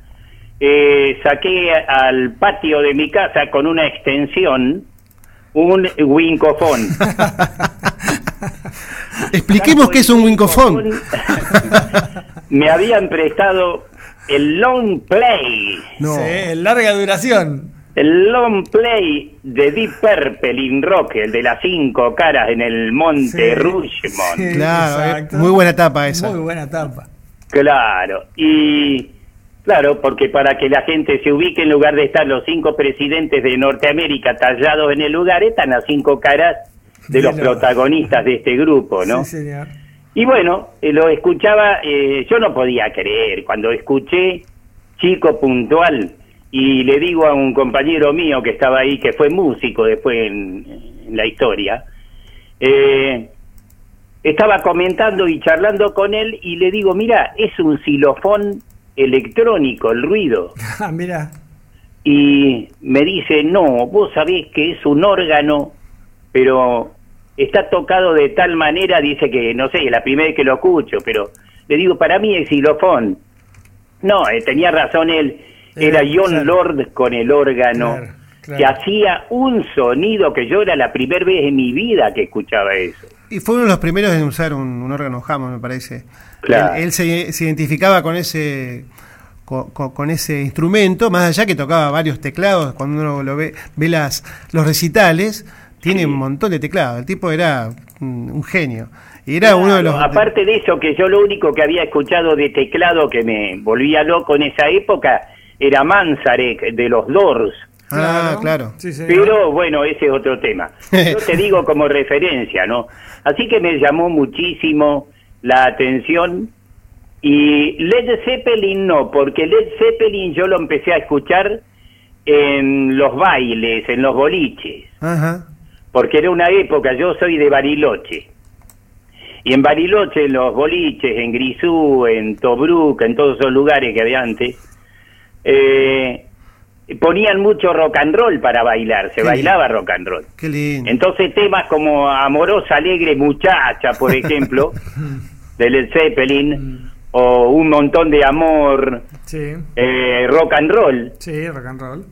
eh, saqué al patio de mi casa con una extensión un wincofón. *laughs* Expliquemos qué es un wincofón. *laughs* Me habían prestado el long play, No. Sí, larga duración. El long play de Deep Purple in Rock, el de las cinco caras en el monte Sí, Rushmont. sí, Claro, eh, exacto. muy buena etapa esa. Muy buena tapa. Claro, y claro, porque para que la gente se ubique en lugar de estar los cinco presidentes de Norteamérica tallados en el lugar, están las cinco caras de los De los- protagonistas de este grupo, ¿no? Sí, señor. Y bueno, eh, lo escuchaba, eh, yo no podía creer, cuando escuché Chico Puntual, y le digo a un compañero mío que estaba ahí, que fue músico después en, en la historia, eh, estaba comentando y charlando con él y le digo, mira, es un xilofón electrónico el ruido. *laughs* Ah, mira. Y me dice, no, vos sabés que es un órgano, pero está tocado de tal manera, dice que, no sé, es la primera vez que lo escucho, pero le digo, para mí es xilofón. No, eh, tenía razón él, era John claro. Lord con el órgano, Claro, claro. que hacía un sonido que yo era la primera vez en mi vida que escuchaba eso. Y fue uno de los primeros en usar un, un órgano Hammond, me parece. Claro. Él, él se, se identificaba con ese con, ese instrumento, más allá que tocaba varios teclados, cuando uno lo ve, ve las, los recitales, tiene un montón de teclados. El tipo era un, un genio. Y era uno de los... Aparte de eso, que yo lo único que había escuchado de teclado que me volvía loco en esa época era Manzarek de los Doors. ah, claro. Sí. Pero bueno, ese es otro tema. Yo te *laughs* digo como referencia, ¿no? Así que me llamó muchísimo la atención. Y Led Zeppelin no, porque Led Zeppelin yo lo empecé a escuchar en los bailes, en los boliches Ajá. porque era una época, yo soy de Bariloche, y en Bariloche, en los boliches, en Grisú, en Tobruk, en todos esos lugares que había antes, eh, ponían mucho rock and roll para bailar, se Qué bailaba rock and roll. Qué lindo. Entonces temas como Amorosa, Alegre Muchacha, por *laughs* ejemplo, de Led Zeppelin, o Un Montón de Amor, Sí, eh, rock and roll, sí, rock and roll.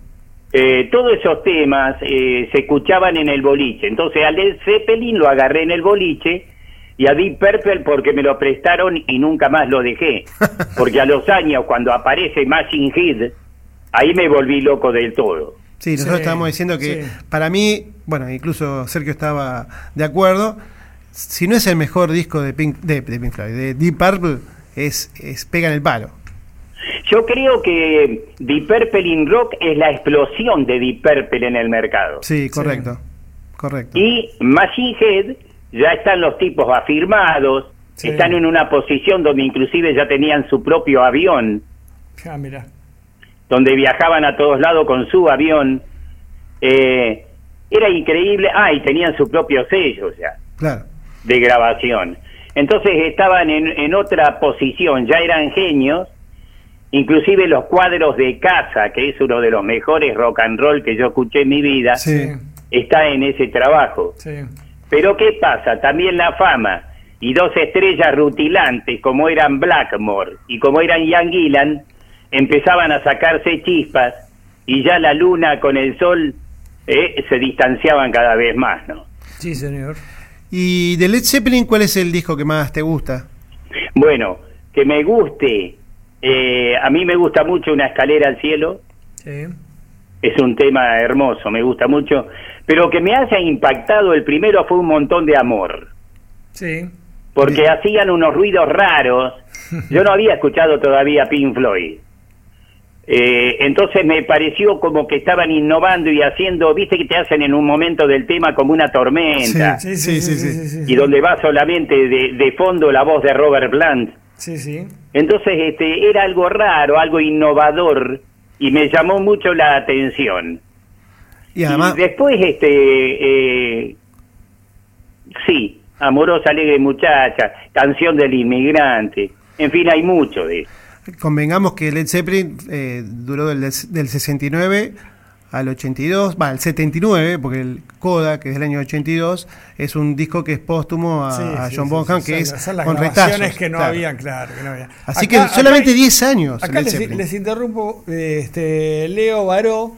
eh, todos esos temas eh, se escuchaban en el boliche. Entonces a Led Zeppelin lo agarré en el boliche y a Deep Purple porque me lo prestaron y nunca más lo dejé. *laughs* Porque a los años, cuando aparece Machine Head, ahí me volví loco del todo. Sí, nosotros Sí, estábamos diciendo que sí. para mí, bueno, incluso Sergio estaba de acuerdo, si no es el mejor disco de Pink, de, de Pink Floyd, de Deep Purple, es, es pega en el palo. Yo creo que Deep Purple in Rock es la explosión de Deep Purple en el mercado. Sí, correcto. Correcto. Y Machine Head ya están los tipos afirmados, Sí. están en una posición donde inclusive ya tenían su propio avión. Ah, mira. donde viajaban a todos lados con su avión. Eh, era increíble. Ah, y tenían su propio sello ya Claro. de grabación. Entonces estaban en, en otra posición, ya eran genios. Inclusive los cuadros de casa, que es uno de los mejores rock and roll que yo escuché en mi vida, Sí. está en ese trabajo. Sí. Pero ¿qué pasa? También la fama y dos estrellas rutilantes como eran Blackmore y como eran Ian Gillan empezaban a sacarse chispas y ya la luna con el sol eh, se distanciaban cada vez más, ¿no? Sí, señor. Y de Led Zeppelin, ¿cuál es el disco que más te gusta? Bueno, que me guste, eh, a mí me gusta mucho Una escalera al cielo, Sí. es un tema hermoso, me gusta mucho, pero que me haya impactado el primero fue un montón de amor. Sí. porque Bien. hacían unos ruidos raros. *laughs* Yo no había escuchado todavía Pink Floyd. Eh, entonces me pareció como que estaban innovando y haciendo, viste que te hacen en un momento del tema como una tormenta, Sí, sí, sí, sí, sí, sí. y donde va solamente de, de fondo la voz de Robert Plant. Sí, sí. Entonces este era algo raro, algo innovador y me llamó mucho la atención. Y además, Y después este eh, sí, Amorosa alegre muchacha, canción del inmigrante. En fin, hay mucho de eso. convengamos que Led Zeppelin eh, duró del, del 69 al 82, va, al 79, porque el Coda, que es del año 82, es un disco que es póstumo a, Sí, a sí, John sí, Bonham, sí, que son- es son las con retazos. que no claro. habían, claro, que no había. Así Acá- que solamente acá- 10 años. Acá Led les, les interrumpo, este, Leo Baró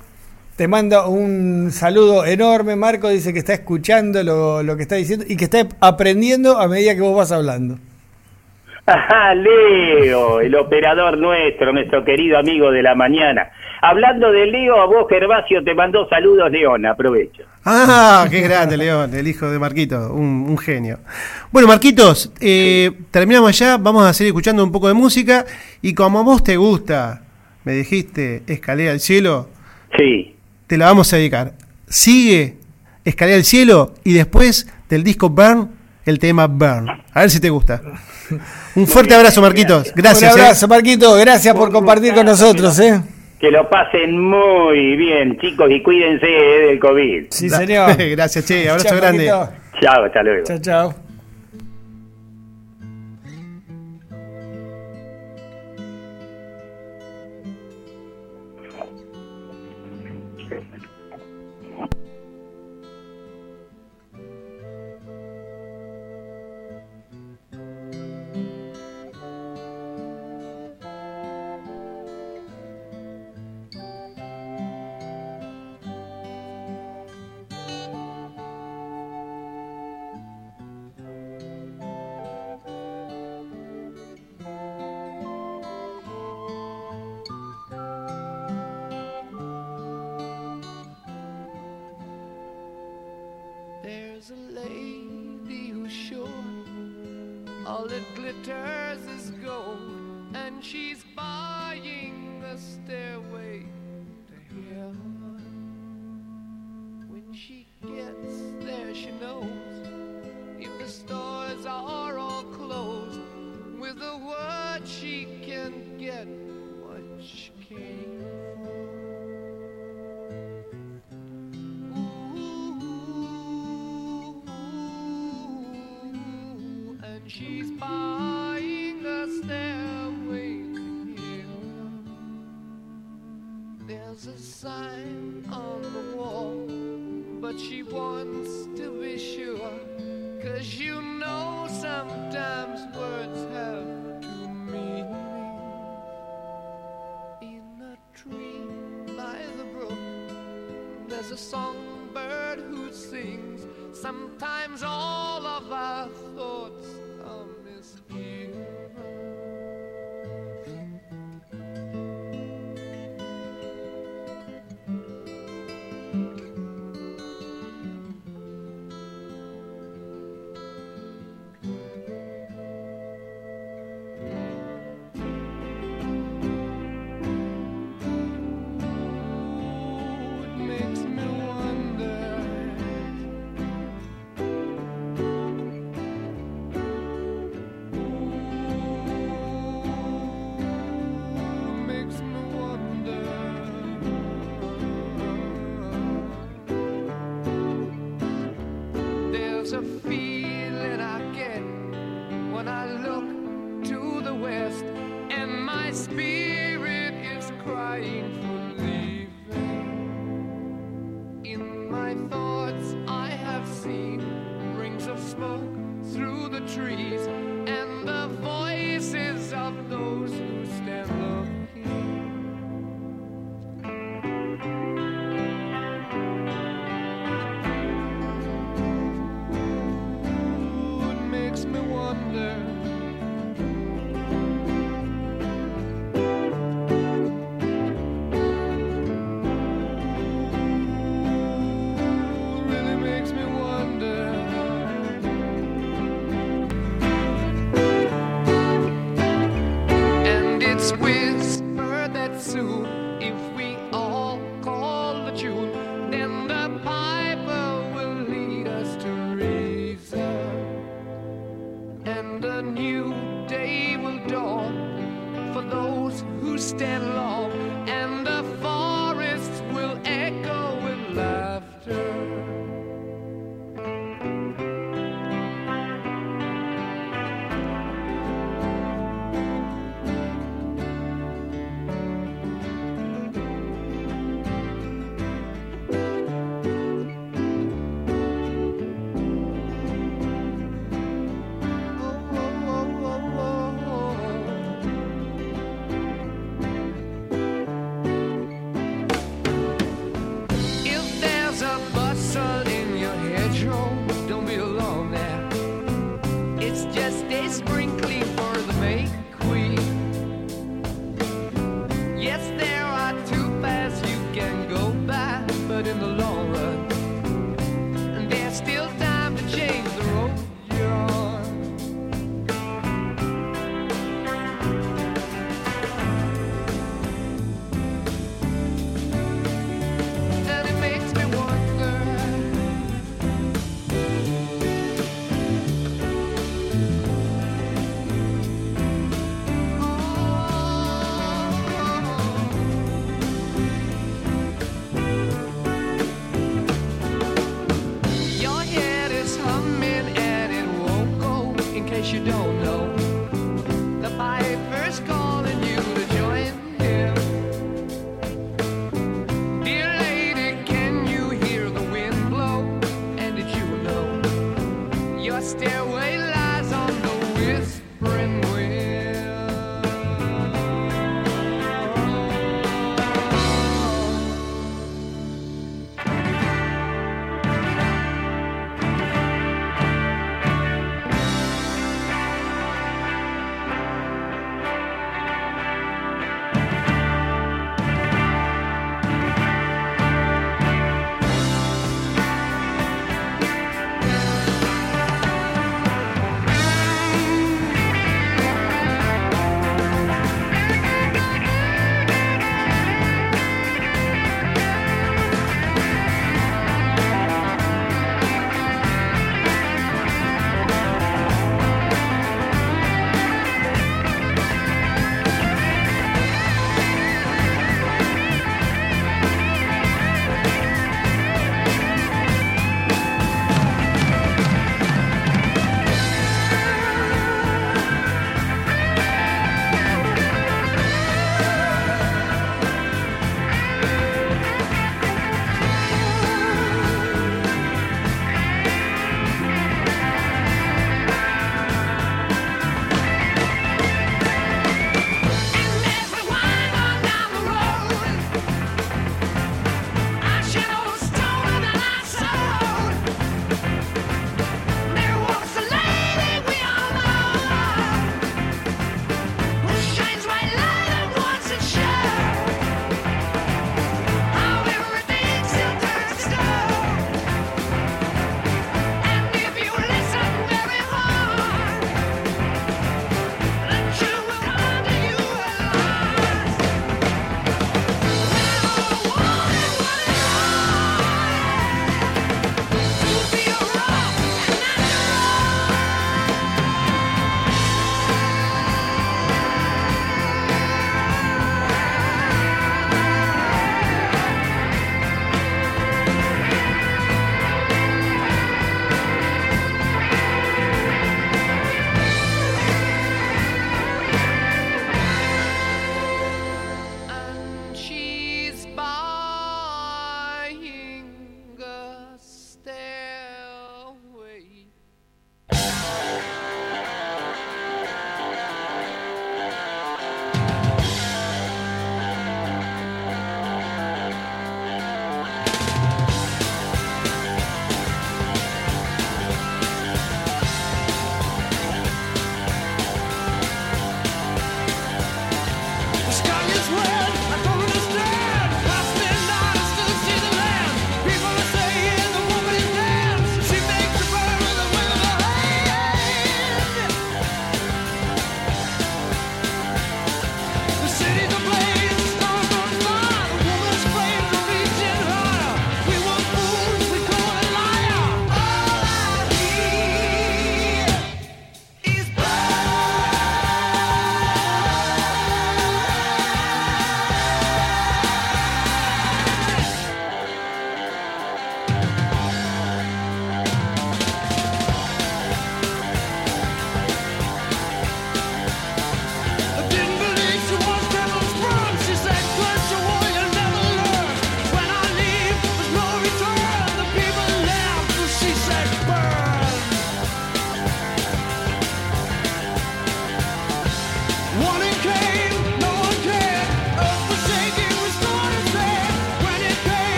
te manda un saludo enorme, Marco dice que está escuchando lo, lo que está diciendo y que está aprendiendo a medida que vos vas hablando. Ajá, Leo, el operador nuestro, nuestro querido amigo de la mañana. Hablando de Leo, a vos Gervasio te mandó saludos, León, aprovecho. Ah, qué grande, León, el hijo de Marquito, un, un genio. Bueno, Marquitos, eh, terminamos ya, vamos a seguir escuchando un poco de música y como a vos te gusta, me dijiste, Escalera al Cielo, Sí. Te la vamos a dedicar. Sigue Escalera al Cielo y después del disco Burn, el tema Burn. A ver si te gusta. Un fuerte abrazo, Marquitos. Gracias. Un eh. abrazo, Marquito, gracias por compartir con nosotros. ¿eh? Que lo pasen muy bien, chicos, y cuídense eh, del COVID. Sí, señor. *laughs* Gracias, che. Abrazo Chao, grande. Marquito. Chao, hasta luego. Chao, chao. treatment.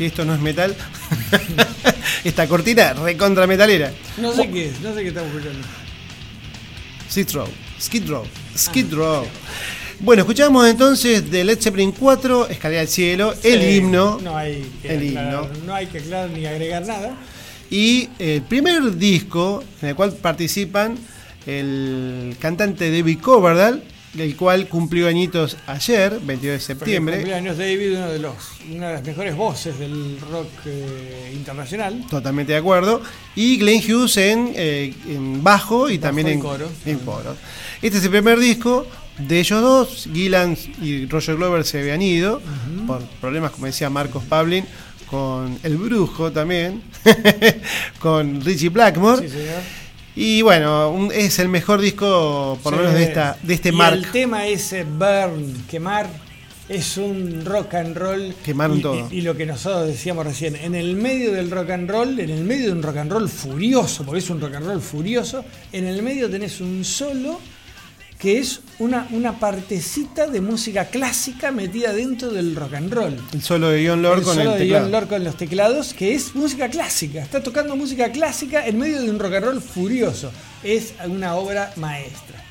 Si esto no es metal, *laughs* esta cortina recontra metalera. No sé qué es, no sé qué estamos escuchando. Skid Row, Skid Row, Skid Row. Bueno, escuchamos entonces de Led Zeppelin 4, Escalera al Cielo, el himno No hay que el aclarar, himno. No hay que aclarar ni agregar nada. y el primer disco en el cual participan el cantante David Coverdale, el cual cumplió añitos ayer, 22 de septiembre. cumpleaños David, uno de los, una de las mejores voces del rock eh, internacional. Totalmente de acuerdo. Y Glenn Hughes en, eh, en bajo y Bajo también en coro. en coro. Este es el primer disco de ellos dos. Gillan y Roger Glover se habían ido por problemas, como decía Marcos Pavlin, con El Brujo también, *laughs* con Richie Blackmore. Sí, señor. Y bueno, un- es el mejor disco, por lo Sí. menos de, esta, de este y Mark. El tema ese Burn, quemar, es un rock and roll. Quemaron y, todo. Y, y lo que nosotros decíamos recién, en el medio del rock and roll, en el medio de un rock and roll furioso, porque es un rock and roll furioso, en el medio tenés un solo que es una, una partecita de música clásica metida dentro del rock and roll. El solo de John Lord El con solo el de teclado. John Lord con los teclados, que es música clásica. Está tocando música clásica en medio de un rock and roll furioso. Es una obra maestra.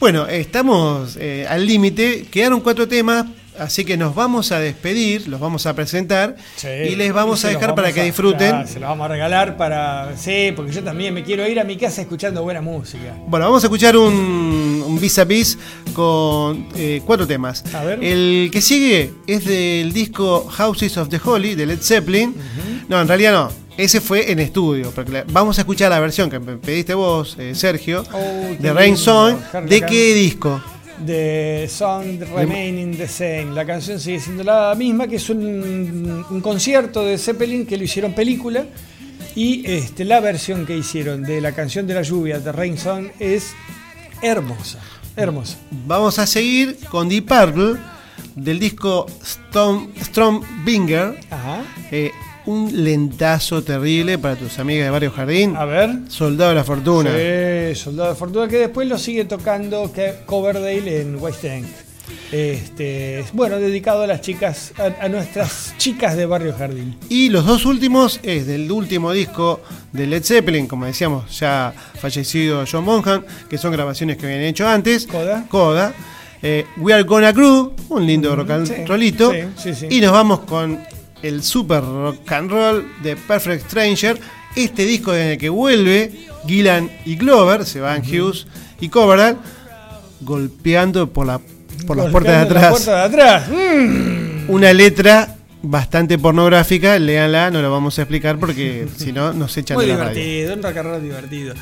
Bueno, estamos eh, al límite. Quedaron cuatro temas, así que nos vamos a despedir, los vamos a presentar y les vamos a dejar para que a- disfruten. claro, se los vamos a regalar para. Sí, porque yo también me quiero ir a mi casa escuchando buena música. Bueno, vamos a escuchar un, un vis a vis con eh, cuatro temas. A ver. El que sigue es del disco Houses of the Holy de Led Zeppelin. No, en realidad no. Ese fue en estudio. Porque vamos a escuchar la versión que me pediste vos, eh, Sergio, Oh, de Rain. Song. ¿De qué disco? The Song Remaining the Same. La canción sigue siendo la misma, que es un, un concierto de Zeppelin que lo hicieron película. Y este, la versión que hicieron de la canción de la lluvia, de Rain Song, es hermosa. Hermosa. Vamos a seguir con Deep Purple del disco Storm, Stormbringer. Ajá. Eh, un lentazo terrible para tus amigas de Barrio Jardín. A ver. Soldado de la Fortuna. Sí, Soldado de Fortuna, que después lo sigue tocando Coverdale en West End. Este, bueno, dedicado a las chicas, a, a nuestras chicas de Barrio Jardín. Y los dos últimos es del último disco de Led Zeppelin, como decíamos, ya fallecido John Bonham, que son grabaciones que habían hecho antes. Coda. Coda. Eh, We Are Gonna Groove, un lindo rock and sí, rollito. sí, sí, sí. Y nos vamos con el super rock and roll de Perfect Stranger. Este disco en el que vuelve Gillan y Glover, se van Hughes y Coverdale, golpeando por, la, por las puertas de la atrás puerta de atrás. Mm. una letra bastante pornográfica, léanla, no lo vamos a explicar porque *laughs* si no nos echan Muy de la radio. divertido, un rock and roll divertido.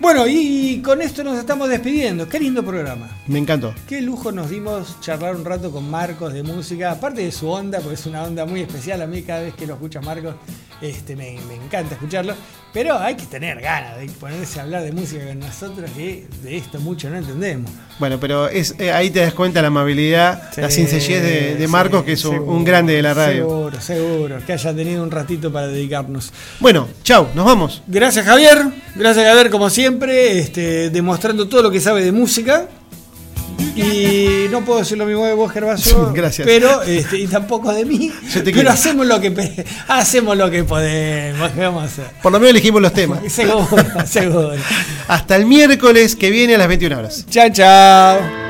Bueno, y con esto nos estamos despidiendo. Qué lindo programa. Me encantó. Qué lujo nos dimos charlar un rato con Marcos de música, aparte de su onda, porque es una onda muy especial. A mí cada vez que lo escucho a Marcos, este, me, me encanta escucharlo. Pero hay que tener ganas de ponerse a hablar de música con nosotros, que de esto mucho no entendemos. Bueno, pero es eh, ahí te das cuenta la amabilidad, la sencillez de, de sí, Marcos, que es seguro, un grande de la radio. Seguro, seguro. Que haya tenido un ratito para dedicarnos. Bueno, chau, nos vamos. Gracias Javier, gracias Javier como siempre, este, demostrando todo lo que sabe de música. Y no puedo decir lo mismo de vos, Gervasio. *laughs* Gracias. Pero, este, y tampoco de mí. *laughs* Yo te pero quiero. hacemos lo que hacemos lo que podemos. ¿Qué vamos a hacer? Por lo menos elegimos los temas. *laughs* Seguro, seguro. Hasta el miércoles que viene a las 21 horas. Chao, chao.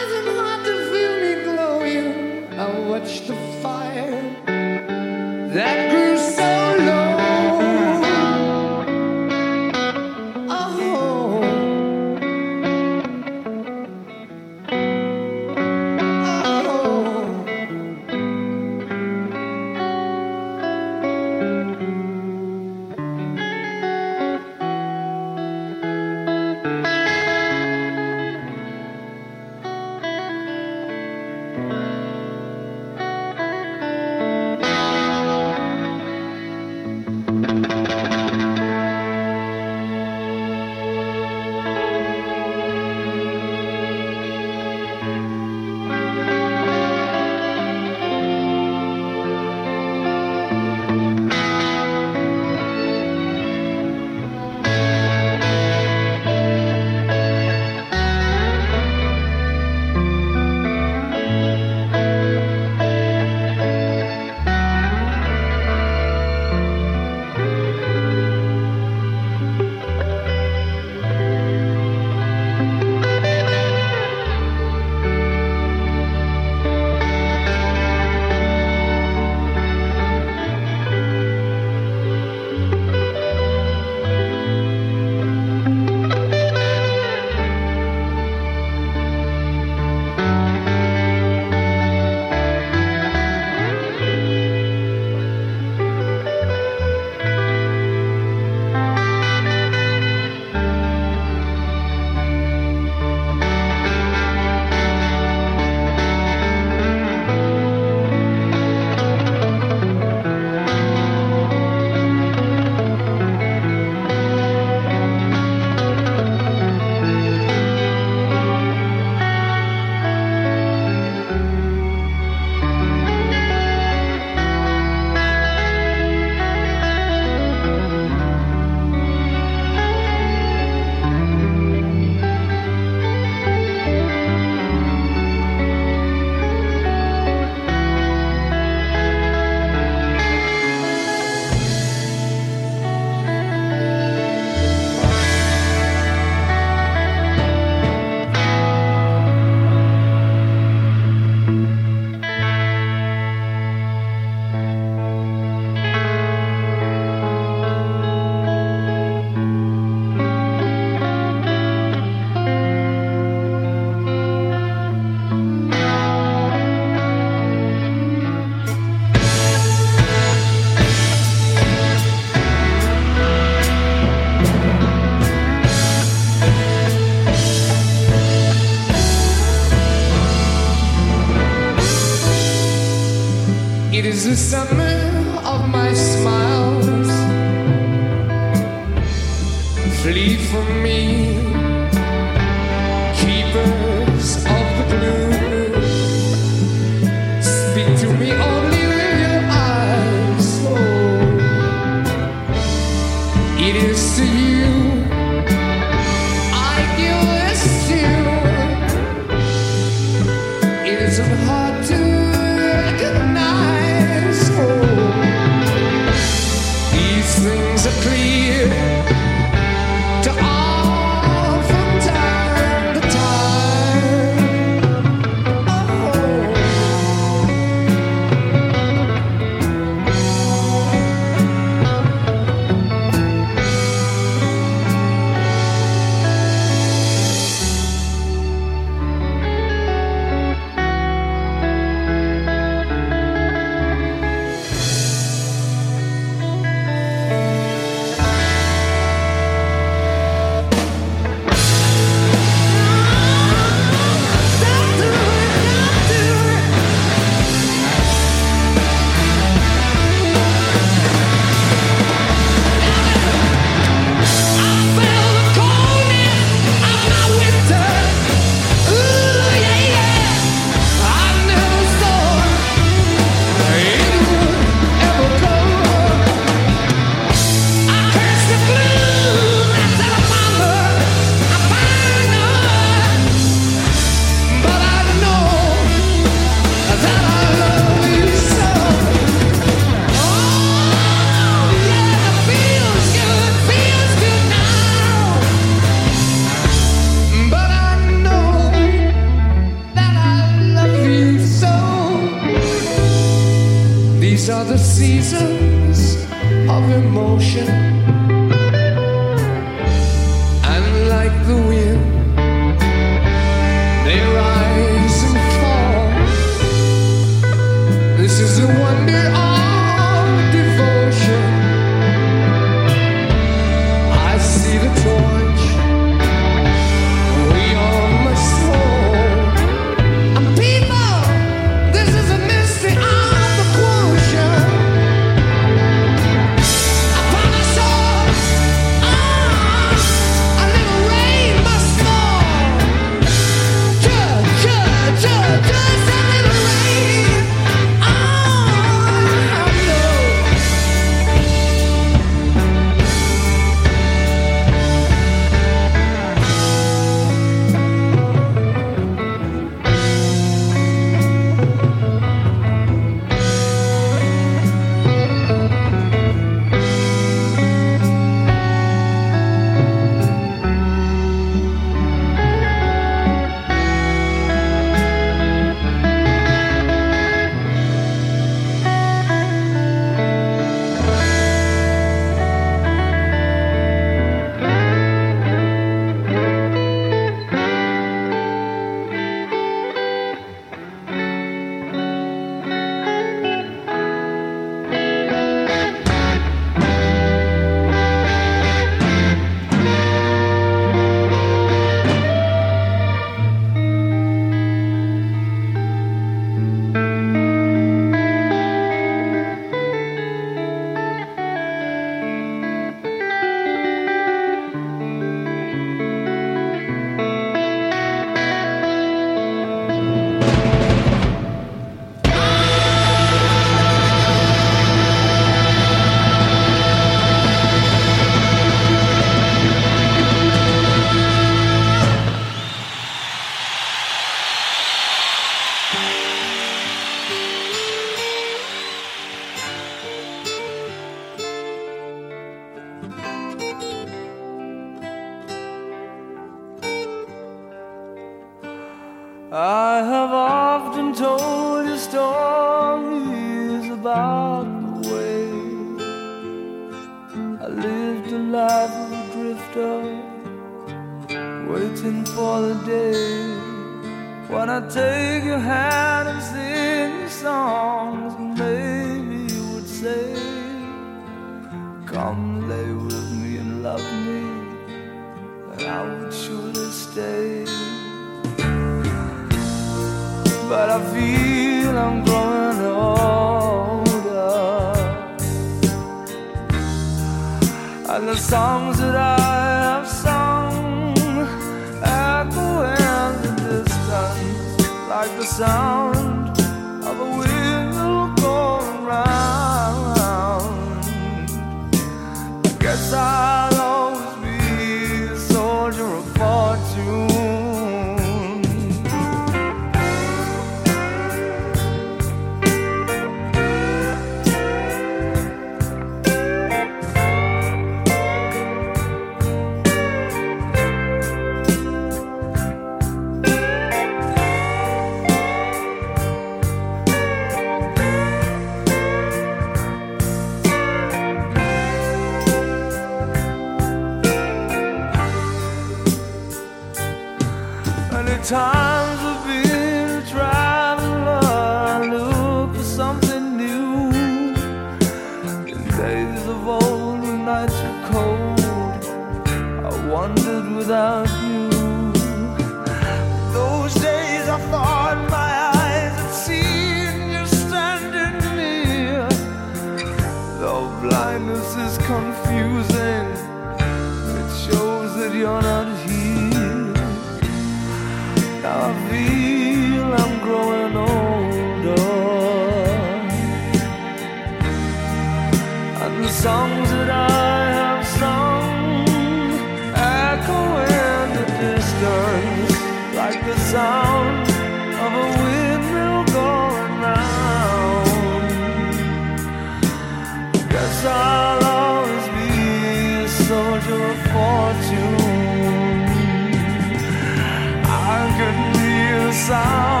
song.